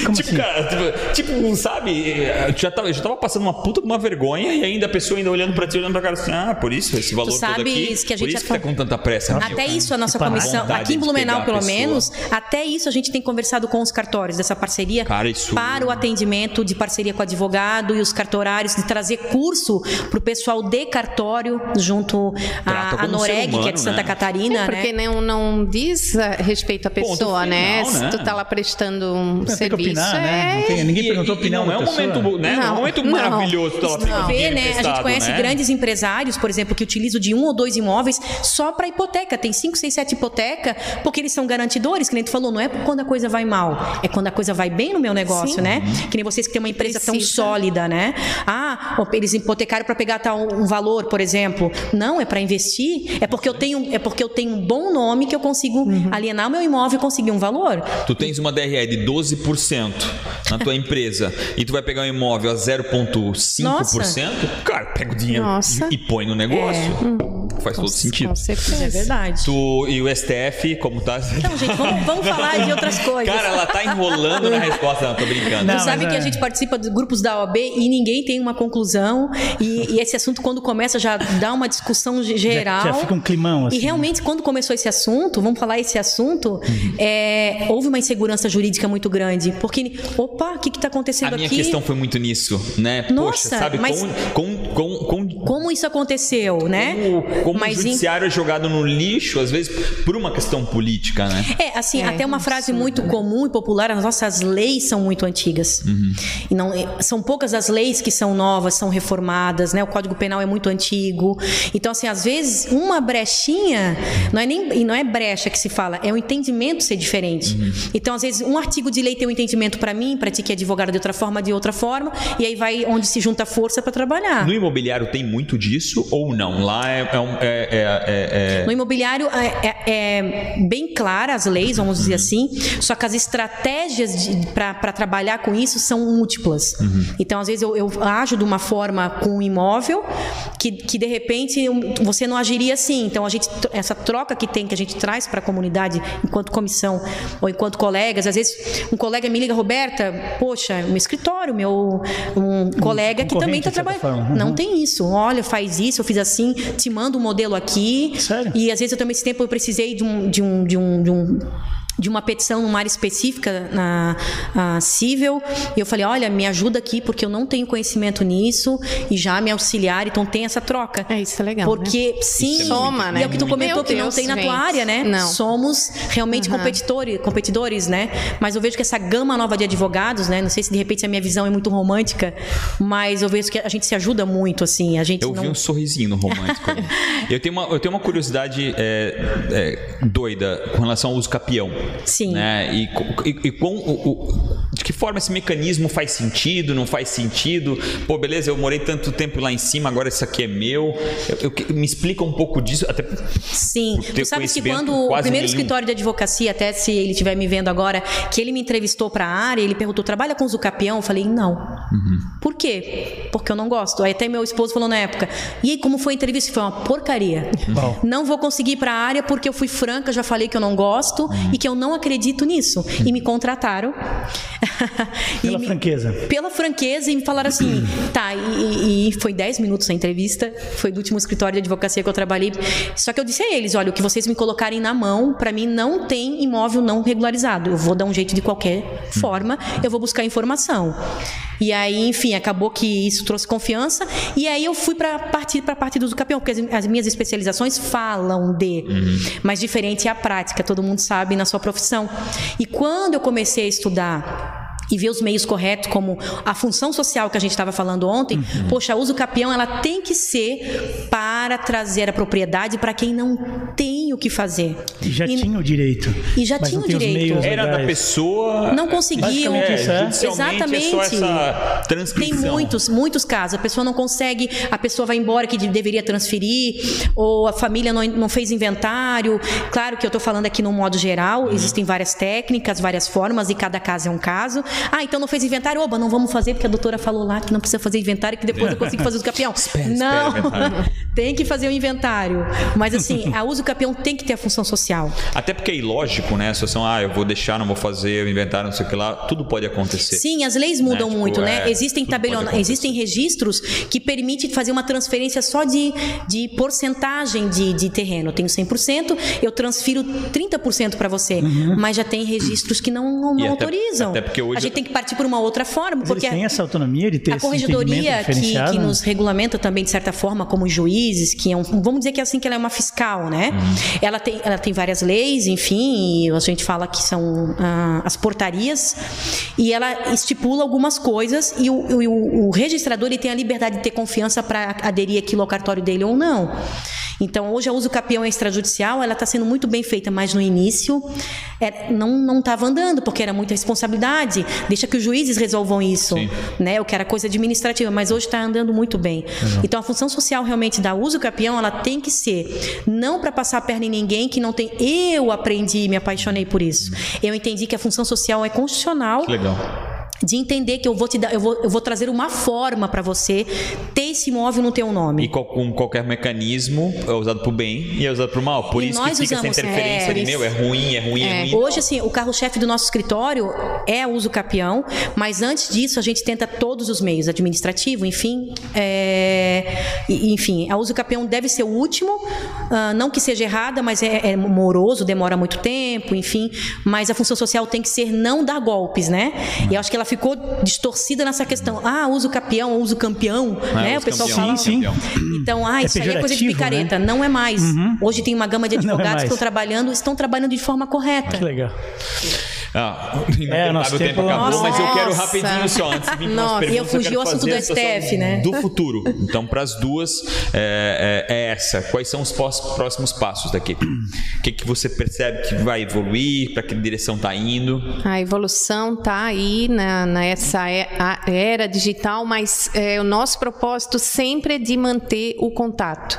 Tipo, assim? cara, tipo, tipo, sabe, já tava, já tava passando uma puta de uma vergonha e ainda a pessoa ainda olhando pra ti, olhando pra cara assim, ah, por isso, esse valor tu todo aqui, que a gente por isso que tá com tanta pressa. Até isso a nossa comissão, aqui em Blumenau pelo menos, até isso a gente tem conversado com os cartórios dessa parceria cara, isso... para o atendimento de parceria com o advogado e os cartorários, de trazer curso pro pessoal de cartório junto à Noreg, humano, que é de Santa né? Catarina, é porque né? não, não diz respeito à pessoa pessoa, né? Se tu tá lá prestando um não serviço. Tem opinar, é... né? Tem, ninguém perguntou opinião. Não é um momento, né? Não, não é um momento não, maravilhoso. Tá lá vê, né? A gente conhece né? grandes empresários, por exemplo, que utilizam de um ou dois imóveis só para hipoteca. Tem cinco, seis, sete hipoteca, porque eles são garantidores, que nem tu falou, não é quando a coisa vai mal, é quando a coisa vai bem no meu negócio, Sim. né? Que nem vocês que têm uma empresa Precisa. tão sólida, né? Ah, eles hipotecaram para pegar tal um valor, por exemplo. Não, é para investir. É porque eu tenho, é porque eu tenho um bom nome que eu consigo uhum. alienar o meu imóvel e conseguir um valor. Tu tens uma DRE de 12% na tua empresa e tu vai pegar um imóvel a 0,5%, cara, pega o dinheiro e, e, põe no negócio. É. Hum. Faz com, todo sentido. Com certeza. É verdade. Tu, e o STF, como tá? Então, gente, vamos, vamos falar de outras coisas. Cara, ela tá enrolando na resposta, não, tô brincando. Não, tu sabe que é. a gente participa de grupos da OAB e ninguém tem uma conclusão. E, e, esse assunto, quando começa, já dá uma discussão geral. Já, já fica um climão, assim. E realmente, quando começou esse assunto, vamos falar esse assunto, uhum. é, houve uma insegurança jurídica muito grande. Porque, opa, o que está acontecendo aqui? A minha aqui? questão foi muito nisso, né? Nossa, Poxa, sabe? Mas com, com, com, como isso aconteceu, né? Como, como mas o judiciário em... é jogado no lixo, às vezes, por uma questão política, né? É, assim, é, até uma frase muito comum e popular, as nossas leis são muito antigas. Uhum. E não, são poucas as leis que são novas, são reformadas, né? O Código Penal é muito antigo. Então, assim, às vezes, uma brechinha, não é nem e não é brecha que se fala, é o entendimento ser diferente. Uhum. Então, às vezes, um artigo de lei tem um entendimento para mim, para ti que é advogado de outra forma, de outra forma, e aí vai onde se junta força para trabalhar. No imobiliário tem muito disso ou não? Lá é. é, é, é, é no imobiliário é, bem clara as leis, vamos dizer uhum. assim, só que as estratégias para trabalhar com isso são múltiplas. Uhum. Então, às vezes, eu, eu ajo de uma forma com um imóvel que, que de repente você não agiria assim. Então, a gente, essa troca que tem, que a gente traz para a comunidade enquanto comissão ou enquanto colegas, às vezes um colega me liga, Roberta, poxa, meu escritório, meu um colega um que também está trabalhando. Uhum. Não tem isso. Olha, faz isso, eu fiz assim, te mando um modelo aqui. Sério? E às vezes eu também esse tempo eu precisei de um, de um, de um, de um de uma petição numa área específica na civil e eu falei olha me ajuda aqui porque eu não tenho conhecimento nisso e já me auxiliar então tem essa troca. É isso é legal porque né? sim é soma né? E é o que tu comentou que não tem na tua área né? Não. somos realmente uhum. competidores competidores né? Mas eu vejo que essa gama nova de advogados né? Não sei se de repente a minha visão é muito romântica mas eu vejo que a gente se ajuda muito assim a gente eu não... vi um sorrisinho no romântico. Eu tenho uma eu tenho uma curiosidade é, é, doida com relação ao uso capião Sim. Né? E, e, e com, o, o, de que forma esse mecanismo faz sentido, não faz sentido? Pô, beleza, eu morei tanto tempo lá em cima, agora isso aqui é meu. Eu, eu, me explica um pouco disso, até Sim, tu sabe que quando o primeiro nenhum. escritório de advocacia, até se ele estiver me vendo agora, que ele me entrevistou para a área, ele perguntou: trabalha com Zucapião? Eu falei: não. Uhum. Por quê? Porque eu não gosto. Aí até meu esposo falou na época: e aí, como foi a entrevista? Foi uma porcaria. Bom. Não vou conseguir ir para a área porque eu fui franca, já falei que eu não gosto uhum. e que eu não acredito nisso. E me contrataram. Pela me, franqueza. Pela franqueza e me falaram assim, tá, e, e foi 10 minutos a entrevista, foi do último escritório de advocacia que eu trabalhei. Só que eu disse a eles, olha, o que vocês me colocarem na mão, para mim não tem imóvel não regularizado. Eu vou dar um jeito de qualquer forma, eu vou buscar informação. E aí, enfim, acabou que isso trouxe confiança. E aí eu fui para partir para a parte do campeão, porque as, as, minhas especializações falam de, uhum. mas diferente é a prática. Todo mundo sabe na sua profissão. E quando eu comecei a estudar e ver os meios corretos, como a função social que a gente estava falando ontem. Uhum. Poxa, a uso capião ela tem que ser para trazer a propriedade para quem não tem o que fazer. E já e, tinha o direito. E já tinha o direito. Era da pessoa. Não conseguiam. É, Exatamente. É só tem muitos, muitos casos. A pessoa não consegue, a pessoa vai embora que deveria transferir, ou a família não, não fez inventário. Claro que eu estou falando aqui no modo geral, uhum. existem várias técnicas, várias formas, e cada caso é um caso. Ah, então não fez inventário? Oba, não vamos fazer porque a doutora falou lá que não precisa fazer inventário, que depois eu consigo fazer o capião. espera, não, espera tem que fazer o inventário. Mas assim, a uso capião tem que ter a função social. Até porque é ilógico, né? A situação, ah, eu vou deixar, não vou fazer o inventário, não sei o que lá, tudo pode acontecer. Sim, as leis mudam né? muito, tipo, né? É, existem tabeliões, existem registros que permitem fazer uma transferência só de, de porcentagem de, de terreno. Eu tenho 100%, eu transfiro 30% para você. Uhum. Mas já tem registros que não, não, não até, autorizam. Até porque hoje gente tem que partir por uma outra forma. Mas porque tem essa autonomia de ter A corregedoria que, que nos regulamenta também, de certa forma, como juízes, que é um, vamos dizer que é assim que ela é uma fiscal, né? Uhum. Ela, tem, ela tem várias leis, enfim, a gente fala que são ah, as portarias, e ela estipula algumas coisas, e o, o, o registrador ele tem a liberdade de ter confiança para aderir aquilo ao cartório dele ou não. Então, hoje a uso capião extrajudicial, ela está sendo muito bem feita, mas no início é, não estava andando, porque era muita responsabilidade. Deixa que os juízes resolvam isso, Sim. né? O que era coisa administrativa, mas hoje está andando muito bem. Uhum. Então, a função social realmente da uso capião, ela tem que ser não para passar a perna em ninguém que não tem. Eu aprendi, me apaixonei por isso. Eu entendi que a função social é constitucional. Que legal de entender que eu vou te dar, eu vou, eu vou trazer uma forma para você ter esse imóvel no teu nome. E com qualquer mecanismo é usado para o bem e é usado para o mal. Por e isso que fica usamos, essa interferência é, de meu, é ruim, é ruim, é, é ruim. Hoje, assim, o carro-chefe do nosso escritório é o uso capião, mas antes disso a gente tenta todos os meios, administrativo, enfim. É, enfim, a uso capião deve ser o último, uh, não que seja errada, mas é, é moroso, demora muito tempo, enfim. Mas a função social tem que ser não dar golpes, né? E eu acho que ela ficou distorcida nessa questão. Ah, uso capião, uso campeão, é, né? O pessoal campeão, fala. Sim, sim. Então, ah, é isso aí é coisa de picareta. Né? Não é mais. Uhum. Hoje tem uma gama de é advogados é que estão trabalhando, estão trabalhando de forma correta. Que legal. Ah, é, nosso tempo, tempo acabou, nossa. mas eu quero rapidinho só, antes de nossa, E eu fugi o assunto do STF, né? Do futuro. Então, para as duas, é, é, é, essa. Quais são os próximos passos daqui? O que, que você percebe que vai evoluir? Para que direção está indo? A evolução está aí na, nessa era digital, mas é, o nosso propósito sempre é de manter o contato.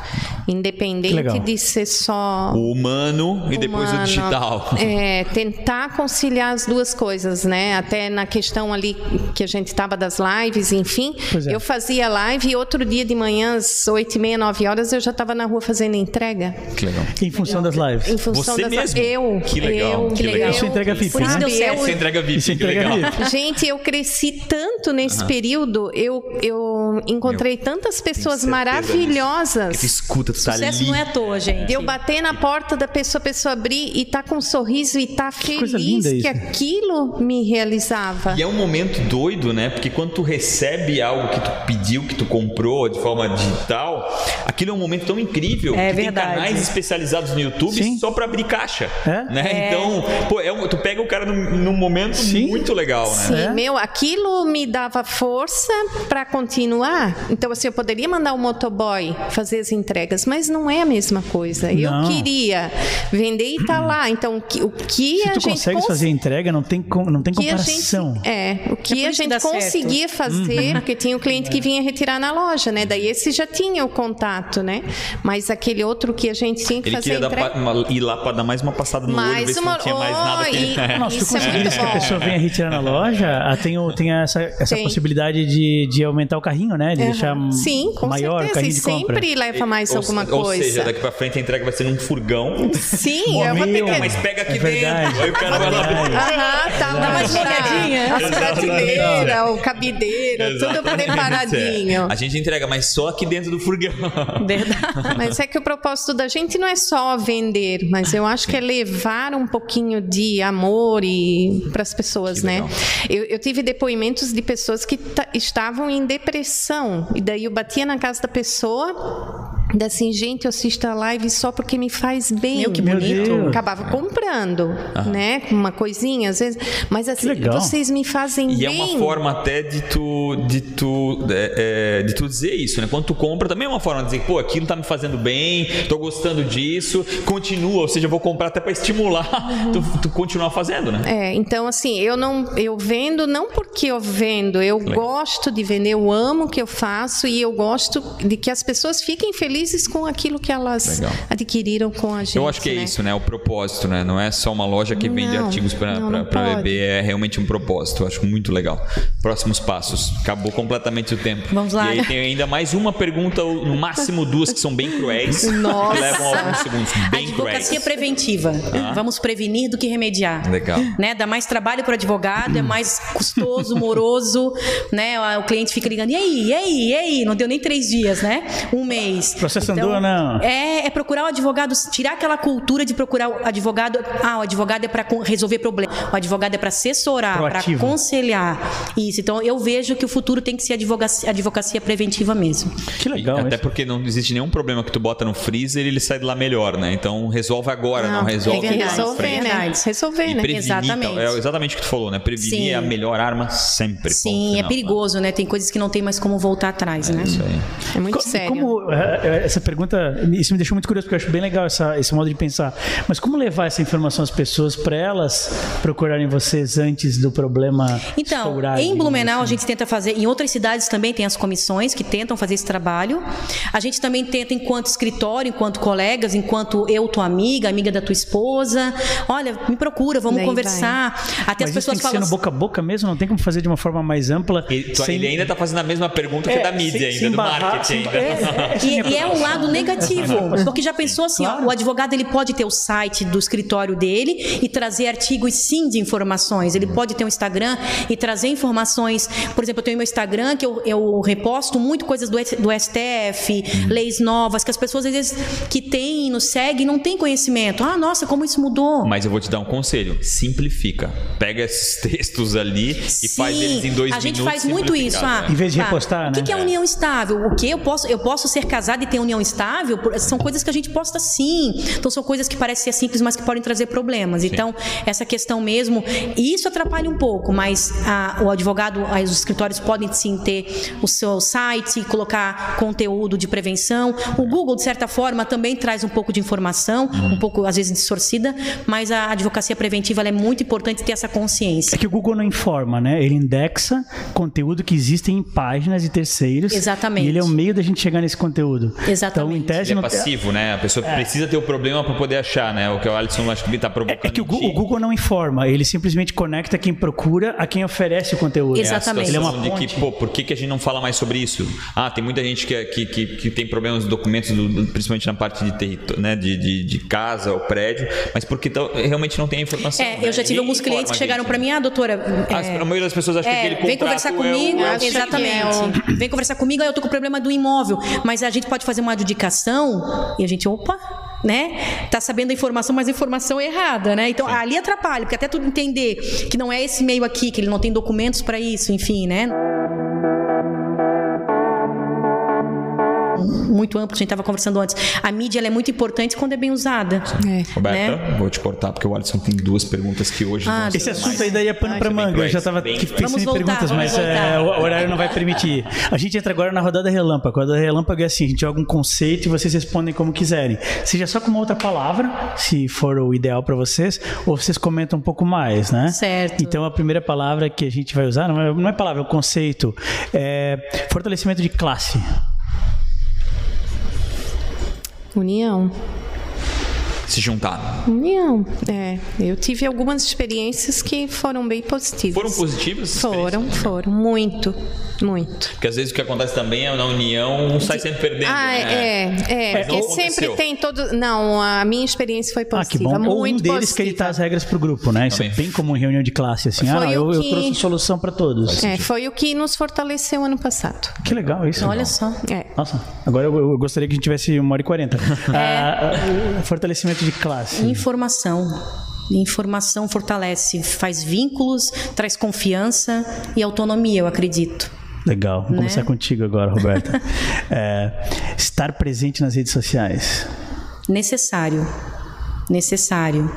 Independente de ser só. O humano, humano e depois o digital. É, tentar conciliar as duas coisas, né? Até na questão ali que a gente estava das lives, enfim. É. Eu fazia live e outro dia de manhã, às oito e meia, nove horas, eu já estava na rua fazendo entrega. Que legal. Em função das lives. Em função Você das mesmo? Eu. Que legal. Eu, que legal. Isso entrega VIP, Por isso né? certo. Isso entrega VIP. Isso entrega VIP. Gente, eu cresci tanto nesse período, eu, eu encontrei Meu, tantas pessoas maravilhosas. Que escuta, tá Sucesso ali. não é à toa, gente. Eu bater na porta da pessoa, a pessoa abrir e tá com um sorriso e tá feliz que aquilo me realizava. E é um momento doido, né? Porque quando tu recebe algo que tu pediu, que tu comprou de forma digital, aquilo é um momento tão incrível. É que verdade. Tem canais especializados no YouTube Sim. só para abrir caixa. É? Né? É. Então, pô, é um, tu pega o cara num, num momento Sim. muito legal, né? Sim, é? meu, aquilo me dava força para continuar. Então, assim, eu poderia mandar o motoboy fazer as entregas, mas não é a mesma coisa. Não. Eu queria vender e tá lá. Então, o que, o que Se a tu gente consegue fazer entrega, não tem, não tem comparação. Gente, é, o que é a gente conseguia certo. fazer, uhum. porque tinha o um cliente que vinha retirar na loja, né? Daí esse já tinha o contato, né? Mas aquele outro que a gente tinha que ele fazer. Ele queria uma, ir lá para dar mais uma passada no mais olho, ver uma... se não tinha mais nada que. E... Nossa, tu é que a pessoa venha retirar na loja, tem, o, tem essa, essa possibilidade de, de aumentar o carrinho, né? De uhum. deixar Sim, com maior certeza. o carrinho e de sempre compra. leva mais ou, alguma ou coisa. Ou seja, daqui para frente a entrega vai ser num furgão. Sim, eu vou ter que... Mas pega aqui é dentro. Aí o cara vai lá... Aham, tá. Dá mais molhadinha. As prateleiras, o cabideiro, Exatamente. tudo preparadinho. A gente entrega, mas só aqui dentro do furgão. Verdade. Mas é que o propósito da gente não é só vender, mas eu acho que é levar um pouquinho de amor e para as pessoas, que né? Eu, eu, tive depoimentos de pessoas que estavam em depressão e daí eu batia na casa da pessoa assim, gente, eu assisto a live só porque me faz bem. Meu, que Meu bonito. Deus. Acabava comprando, né? Uma coisinha, às vezes. Mas assim, legal. vocês me fazem E bem. é uma forma até de tu, de tu, é, é, de tu dizer isso, né? Quando tu compra, também é uma forma de dizer, pô, aquilo tá me fazendo bem, tô gostando disso, continua, ou seja, eu vou comprar até para estimular tu, tu continuar fazendo, né? É, então assim, eu não, eu vendo não porque eu vendo, eu gosto de vender, eu amo o que eu faço e eu gosto de que as pessoas fiquem felizes com aquilo que elas Legal. adquiriram com a gente. Eu acho que é né? isso, né? O propósito, né? Não é só uma loja que vende Não, artigos para bebê, é realmente um propósito. Eu acho muito legal. Próximos passos. Acabou completamente o tempo. Vamos lá. E aí tem ainda mais uma pergunta, no máximo duas, que são bem cruéis. Nossa. Que levam alguns segundos. Bem Advocacia cruéis. preventiva. Vamos prevenir do que remediar. Legal. Né? Dá mais trabalho para o advogado, é mais custoso, moroso, né? O cliente fica ligando, e aí, e aí, e aí? Não deu nem três dias, né? Um mês. Processo ou não? É, é procurar o advogado, tirar aquela cultura de procurar o advogado. Ah, o advogado é para resolver problema. O advogado é para assessorar, para aconselhar. Isso. Então eu vejo que o futuro tem que ser advocacia, advocacia preventiva mesmo. Que legal. Até isso. porque não existe nenhum problema que tu bota no freezer e ele sai de lá melhor, né? Então resolve agora, não, Não, resolve tem que lá na resolver, frente. né? Resolver, E né? prevenir, Exatamente. então, é exatamente o que tu falou, né? Prevenir Sim. é a melhor arma sempre. Sim, é final, perigoso, né? Tem coisas que não tem mais como voltar atrás, né? né? Isso aí. É muito Co- sério. Como é, é, essa pergunta, isso me deixou muito curioso porque eu acho bem legal essa, esse modo de pensar. Mas como levar essa informação às pessoas para elas procurarem vocês antes do problema Então, estourar, em Blumenau a assim? gente tenta fazer, em outras cidades também tem as comissões que tentam fazer esse trabalho. A gente também tenta, enquanto escritório, enquanto colegas, enquanto eu, tua amiga, amiga da tua esposa, olha, me procura, vamos Daí conversar. Até Mas as isso tem pessoas que ser falam no assim, boca a boca mesmo, não tem como fazer de uma forma mais ampla. Ele, sem- ele ainda tá fazendo a mesma pergunta que É, da mídia sem- ainda, sem do barrar, marketing sem- ainda. é, é, E, e é um lado negativo, porque já pensou assim, ó, Claro. o advogado ele pode ter o site do escritório dele e trazer artigos sim de informações. Ele pode ter um Instagram e trazer informações. Por exemplo, eu tenho meu Instagram que eu, eu reposto muito coisas do, do STF, leis novas que as pessoas às vezes que têm, nos seguem, não têm conhecimento. Ah, nossa, como isso mudou? Mas eu vou te dar um conselho: simplifica. Pega esses textos ali e faz Sim, eles em dois a gente minutos. faz muito isso. Ah, simplificado, Em vez de tá. repostar, O que, né? que é união estável? O que eu posso? Eu posso ser casada e ter união estável? Por- São coisas que a gente posta sim. Então são coisas que parecem ser simples, mas que podem trazer problemas. Então essa questão mesmo, e isso atrapalha um pouco, mas a- o advogado, os escritórios podem sim ter o seu site, colocar conteúdo de prevenção. O Google de certa forma também traz um pouco de informação, um pouco às vezes distorcida, mas a advocacia preventiva ela é muito importante ter essa consciência. É que o Google não informa, né? Ele indexa conteúdo que existem em páginas de terceiros. Exatamente. E ele é o meio da gente chegar nesse conteúdo. Exatamente. Então, em tese, Ele é passivo, né? A pessoa precisa ter o problema para poder achar, né? O que o Alisson acho que ele tá provocando. É que o Google, o Google não informa, ele simplesmente conecta quem procura a quem oferece o conteúdo. É Exatamente. Ele é uma de que, ponte. pô, por que, que a gente não fala mais sobre isso? Ah, tem muita gente que, que, que, que tem problemas de documentos, do- principalmente na parte de, território, né, de, de, de casa ou prédio, mas porque tá- realmente não tem a informação. É, né? eu já tive Ninguém alguns clientes que chegaram para né? mim, ah, doutora. As- é, a maioria das pessoas acha que é, aquele vem contrato conversar é o- comigo, é exatamente. é Vem conversar comigo, aí eu tô com problema do imóvel, mas a gente pode fazer uma adjudicação e a gente, opa, né? Tá sabendo a informação, mas a informação é errada, né? Então ali atrapalha, porque até tudo entender que não é esse meio aqui, que ele não tem documentos para isso, enfim, né? Muito amplo, que a gente estava conversando antes. A mídia ela é muito importante quando é bem usada. É. Roberta, né? vou te cortar porque o Alisson tem duas perguntas que hoje Ah, Esse assunto mais- aí daí é pano bem manga. Eu já estava pensando em perguntas, mas é, o horário não vai permitir. A gente entra agora na rodada relâmpago. A rodada relâmpago é assim: a gente joga um conceito e vocês respondem como quiserem. Seja só com uma outra palavra, se for o ideal para vocês, ou vocês comentam um pouco mais, né? Certo. Então a primeira palavra que a gente vai usar, não é, não é palavra, é o conceito, é fortalecimento de classe. União. Se juntar. União. É, eu tive algumas experiências que foram bem positivas. Foram positivas? Foram, foram. Muito, muito. Porque às vezes o que acontece também é na união, um sai sempre perdendo. Ah, né? é, é, não porque sempre tem todo. Não, a minha experiência foi Ah, que positiva. bom. Ou um muito deles positiva. quer editar as regras pro grupo, né? Isso Também. é bem comum em reunião de classe, assim. Ah, Foi não, eu, o eu que- trouxe solução para todos. É, foi o que nos fortaleceu ano passado. Que legal isso. Olha só. É. Nossa, agora eu, eu gostaria que a gente tivesse uma hora e quarenta. Ah, ah, fortalecimento de classe. Informação. Informação fortalece, faz vínculos, traz confiança e autonomia, eu acredito. Legal. Vamos Né? começar contigo agora, Roberta. É, estar presente nas redes sociais. Necessário. Necessário.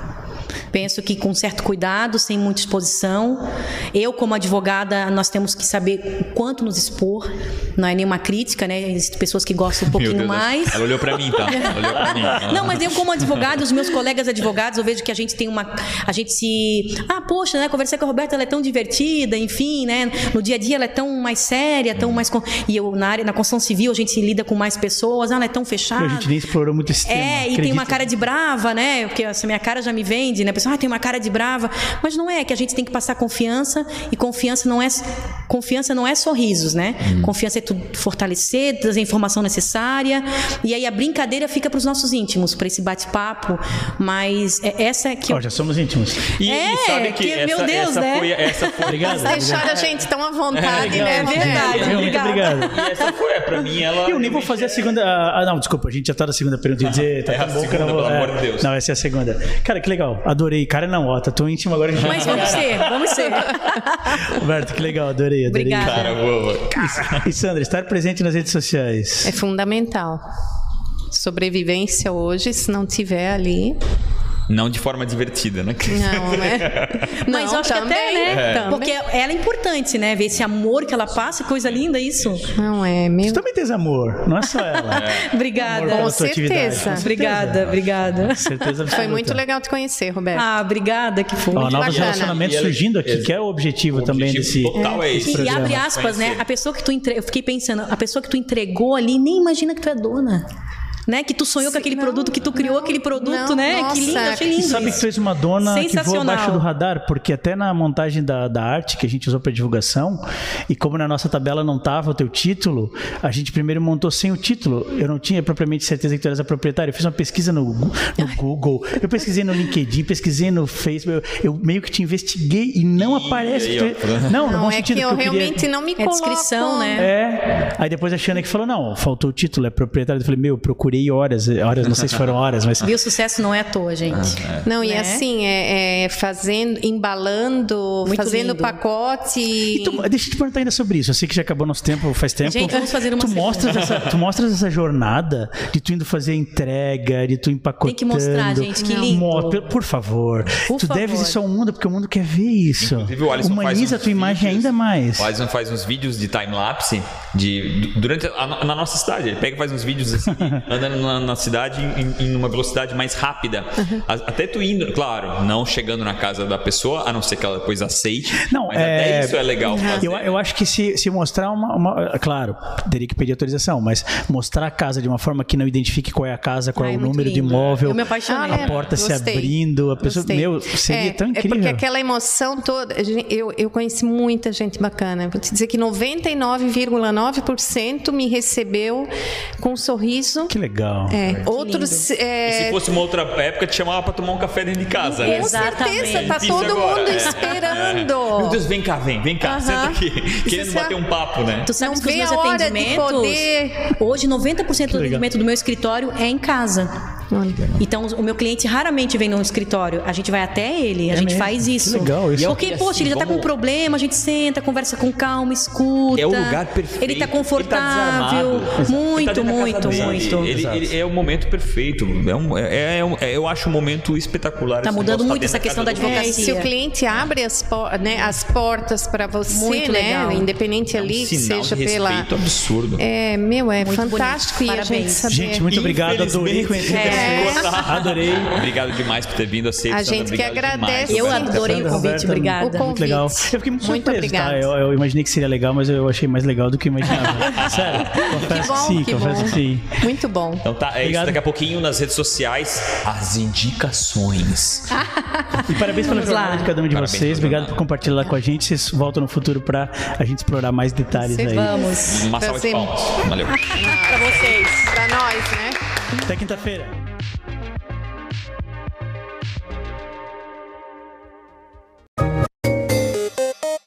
Penso que com certo cuidado, sem muita exposição. Eu, como advogada, nós temos que saber o quanto nos expor. Não é nenhuma crítica, né? Existem pessoas que gostam um pouquinho mais. Ela olhou pra mim, tá? Pra mim. Não, mas eu como advogada, os meus colegas advogados, eu vejo que a gente tem uma, a gente se, ah, poxa, né, conversar com a Roberta, ela é tão divertida, enfim, né, no dia a dia ela é tão mais séria, tão mais, con- e eu na área, na construção civil, a gente se lida com mais pessoas, ah, ela é tão fechada. A gente nem explorou muito esse tema. É, e tem uma cara de brava, né? Porque essa minha cara já me vende, né? A pessoa, ah, tem uma cara de brava. Mas não é, é que a gente tem que passar confiança, e confiança não é confiança não é sorrisos, né? Confiança é tu fortalecer, trazer a informação necessária. E aí a brincadeira fica para os nossos íntimos, para esse bate-papo. Mas é essa que eu Ó, já somos íntimos. E, É, e sabe que, que- essa, meu Deus, essa né? foi, essa foi, Obrigado. Deixaram a gente tão à vontade, É, né? Roberto? verdade. Muito Obrigada. obrigado. E essa foi, pra mim, ela. Eu nem vou fazer a segunda. Ah, não, desculpa, a gente já tá na segunda pergunta. Eu ia dizer, tá É a bom eu não segunda, vou. pelo é. amor de Deus. Não, essa é a segunda. Cara, que legal. Adorei. Cara, não, ó, tá tão íntimo agora que já- Mas vamos ser, vamos ser. Roberto, que legal, adorei, adorei. Obrigada. Cara, boa. E Sandra, estar presente nas redes sociais. É fundamental. Sobrevivência hoje, se não tiver ali. Não de forma divertida, né? Não, né? Mas Não, eu acho que até, também, né? também. Porque ela é importante, né? Ver esse amor que ela passa, coisa linda isso. Não é, meu. Você também tens amor, não é só ela. Obrigada. Amor Com certeza. Com Obrigada, obrigada. Certeza absoluta. Foi muito legal te conhecer, Roberto. Ah, obrigada que foi. Ó, novos bacana. relacionamentos E ela- surgindo aqui, que é o objetivo, O também objetivo desse. total é esse. E programa. abre aspas, né? Conhecer. A pessoa que tu entre... eu fiquei pensando, a pessoa que tu entregou ali nem imagina que tu é dona. Né? Que tu sonhou com aquele não, produto, que tu criou não, aquele produto, não, né? nossa. que lindo, achei E lindo. sabe que tu és uma dona que voa abaixo do radar, porque até na montagem da, da arte que a gente usou para divulgação, e como na nossa tabela não tava o teu título, a gente primeiro montou sem o título. Eu não tinha propriamente certeza que tu eras a proprietária. Eu fiz uma pesquisa no, no Google, eu pesquisei no LinkedIn, pesquisei no Facebook, eu, eu meio que te investiguei e não Ih, aparece. aí, que tu- não, no Não, bom é sentido que eu eu queria- realmente não me É coloco. descrição, né? É. Aí depois a Xana que falou: não, faltou o título, é proprietário. Eu falei: meu, eu procurei horas, horas, não sei se foram horas, mas. Viu, o sucesso não é à toa, gente. Não, e Né? assim, é, é fazendo, embalando, Muito fazendo lindo. pacote. E tu- deixa eu te perguntar ainda sobre isso. Eu sei que já acabou nosso tempo, faz tempo. Gente, vamos fazer uma tu segunda. mostras, essa, tu mostras essa jornada de tu indo fazer entrega, de tu empacotando. Tem que mostrar, gente, que lindo. Mo- por- Por favor. Por tu favor. deves isso ao mundo, porque o mundo quer ver isso. Inclusive, o Alisson Humaniza faz a tua imagem vídeos- ainda mais. O Alisson faz uns vídeos de time-lapse de, du- durante a, na nossa cidade. Ele pega e faz uns vídeos assim, andando na, na cidade em, em uma velocidade mais rápida. A- Até tu indo, claro, não chegando na casa da pessoa, a não ser que ela depois aceite. Não, mas é- até isso é legal fazer. Eu, eu acho que se, se mostrar uma, uma- Claro, teria que pedir autorização, mas mostrar a casa de uma forma que não identifique qual é a casa, qual Ai, é o número de lindo. imóvel. Eu me apaixonei. Ah, a porta se Gostei. abrindo, a pessoa. Gostei. Meu, seria é, tão É incrível. porque aquela emoção toda. Eu, eu conheci muita gente bacana. Vou te dizer que 99,9% me recebeu com um sorriso. Que legal. É, outros. E é, se fosse uma outra época, te chamava pra tomar um café dentro de casa, né? com Exatamente. certeza, tá todo agora, mundo é. esperando. Meu Deus, vem cá, vem, vem cá, Aham. senta aqui. Querendo é- bater um papo, né? Tu sabes Não que os meus a hora de atendimentos. poder- Hoje, 90% do legal. atendimento do meu escritório é em casa. Então, o meu cliente raramente vem no escritório. A gente vai até ele, a É gente mesmo? faz Que isso. legal isso. Porque, E assim, poxa, ele já tá com um vamos- problema, a gente senta, conversa com calma, escuta. É o lugar perfeito. Ele tá Ele tá confortável. Ele tá muito, da casa muito, muito. Ele, ele é o momento perfeito. É um, é, é um- é- eu acho um momento espetacular. Tá esse mudando muito essa questão da É, e se o advocacia. cliente abre as, por- né, as portas para você, Muito né, legal. independente É um ali, que seja de pela. respeito absurdo. É, meu, é Muito fantástico bonito. e a gente Parabéns. saber. Gente, muito obrigado. Adorei conhecer É. vocês. Adorei. Obrigado demais por ter vindo. Aceito, A Sandra, gente que agradece. demais. Eu adorei o convite, obrigada. O convite. Muito legal. Eu fiquei muito, Muito surpreso, tá? Eu, eu imaginei que seria legal, mas eu achei mais legal do que eu imaginava. Sério. Confesso Que bom, sim, que confesso bom. que sim. Muito bom. Então tá, é Obrigado. isso. Daqui a pouquinho nas redes sociais, as indicações. E parabéns pela jornada de cada um de Parabéns vocês. Obrigado por compartilhar lá com a gente. Vocês voltam no futuro pra a gente explorar mais detalhes aí. Vamos. Uma salva de palmas. Valeu. Pra vocês. Para nós, né? Até quinta-feira.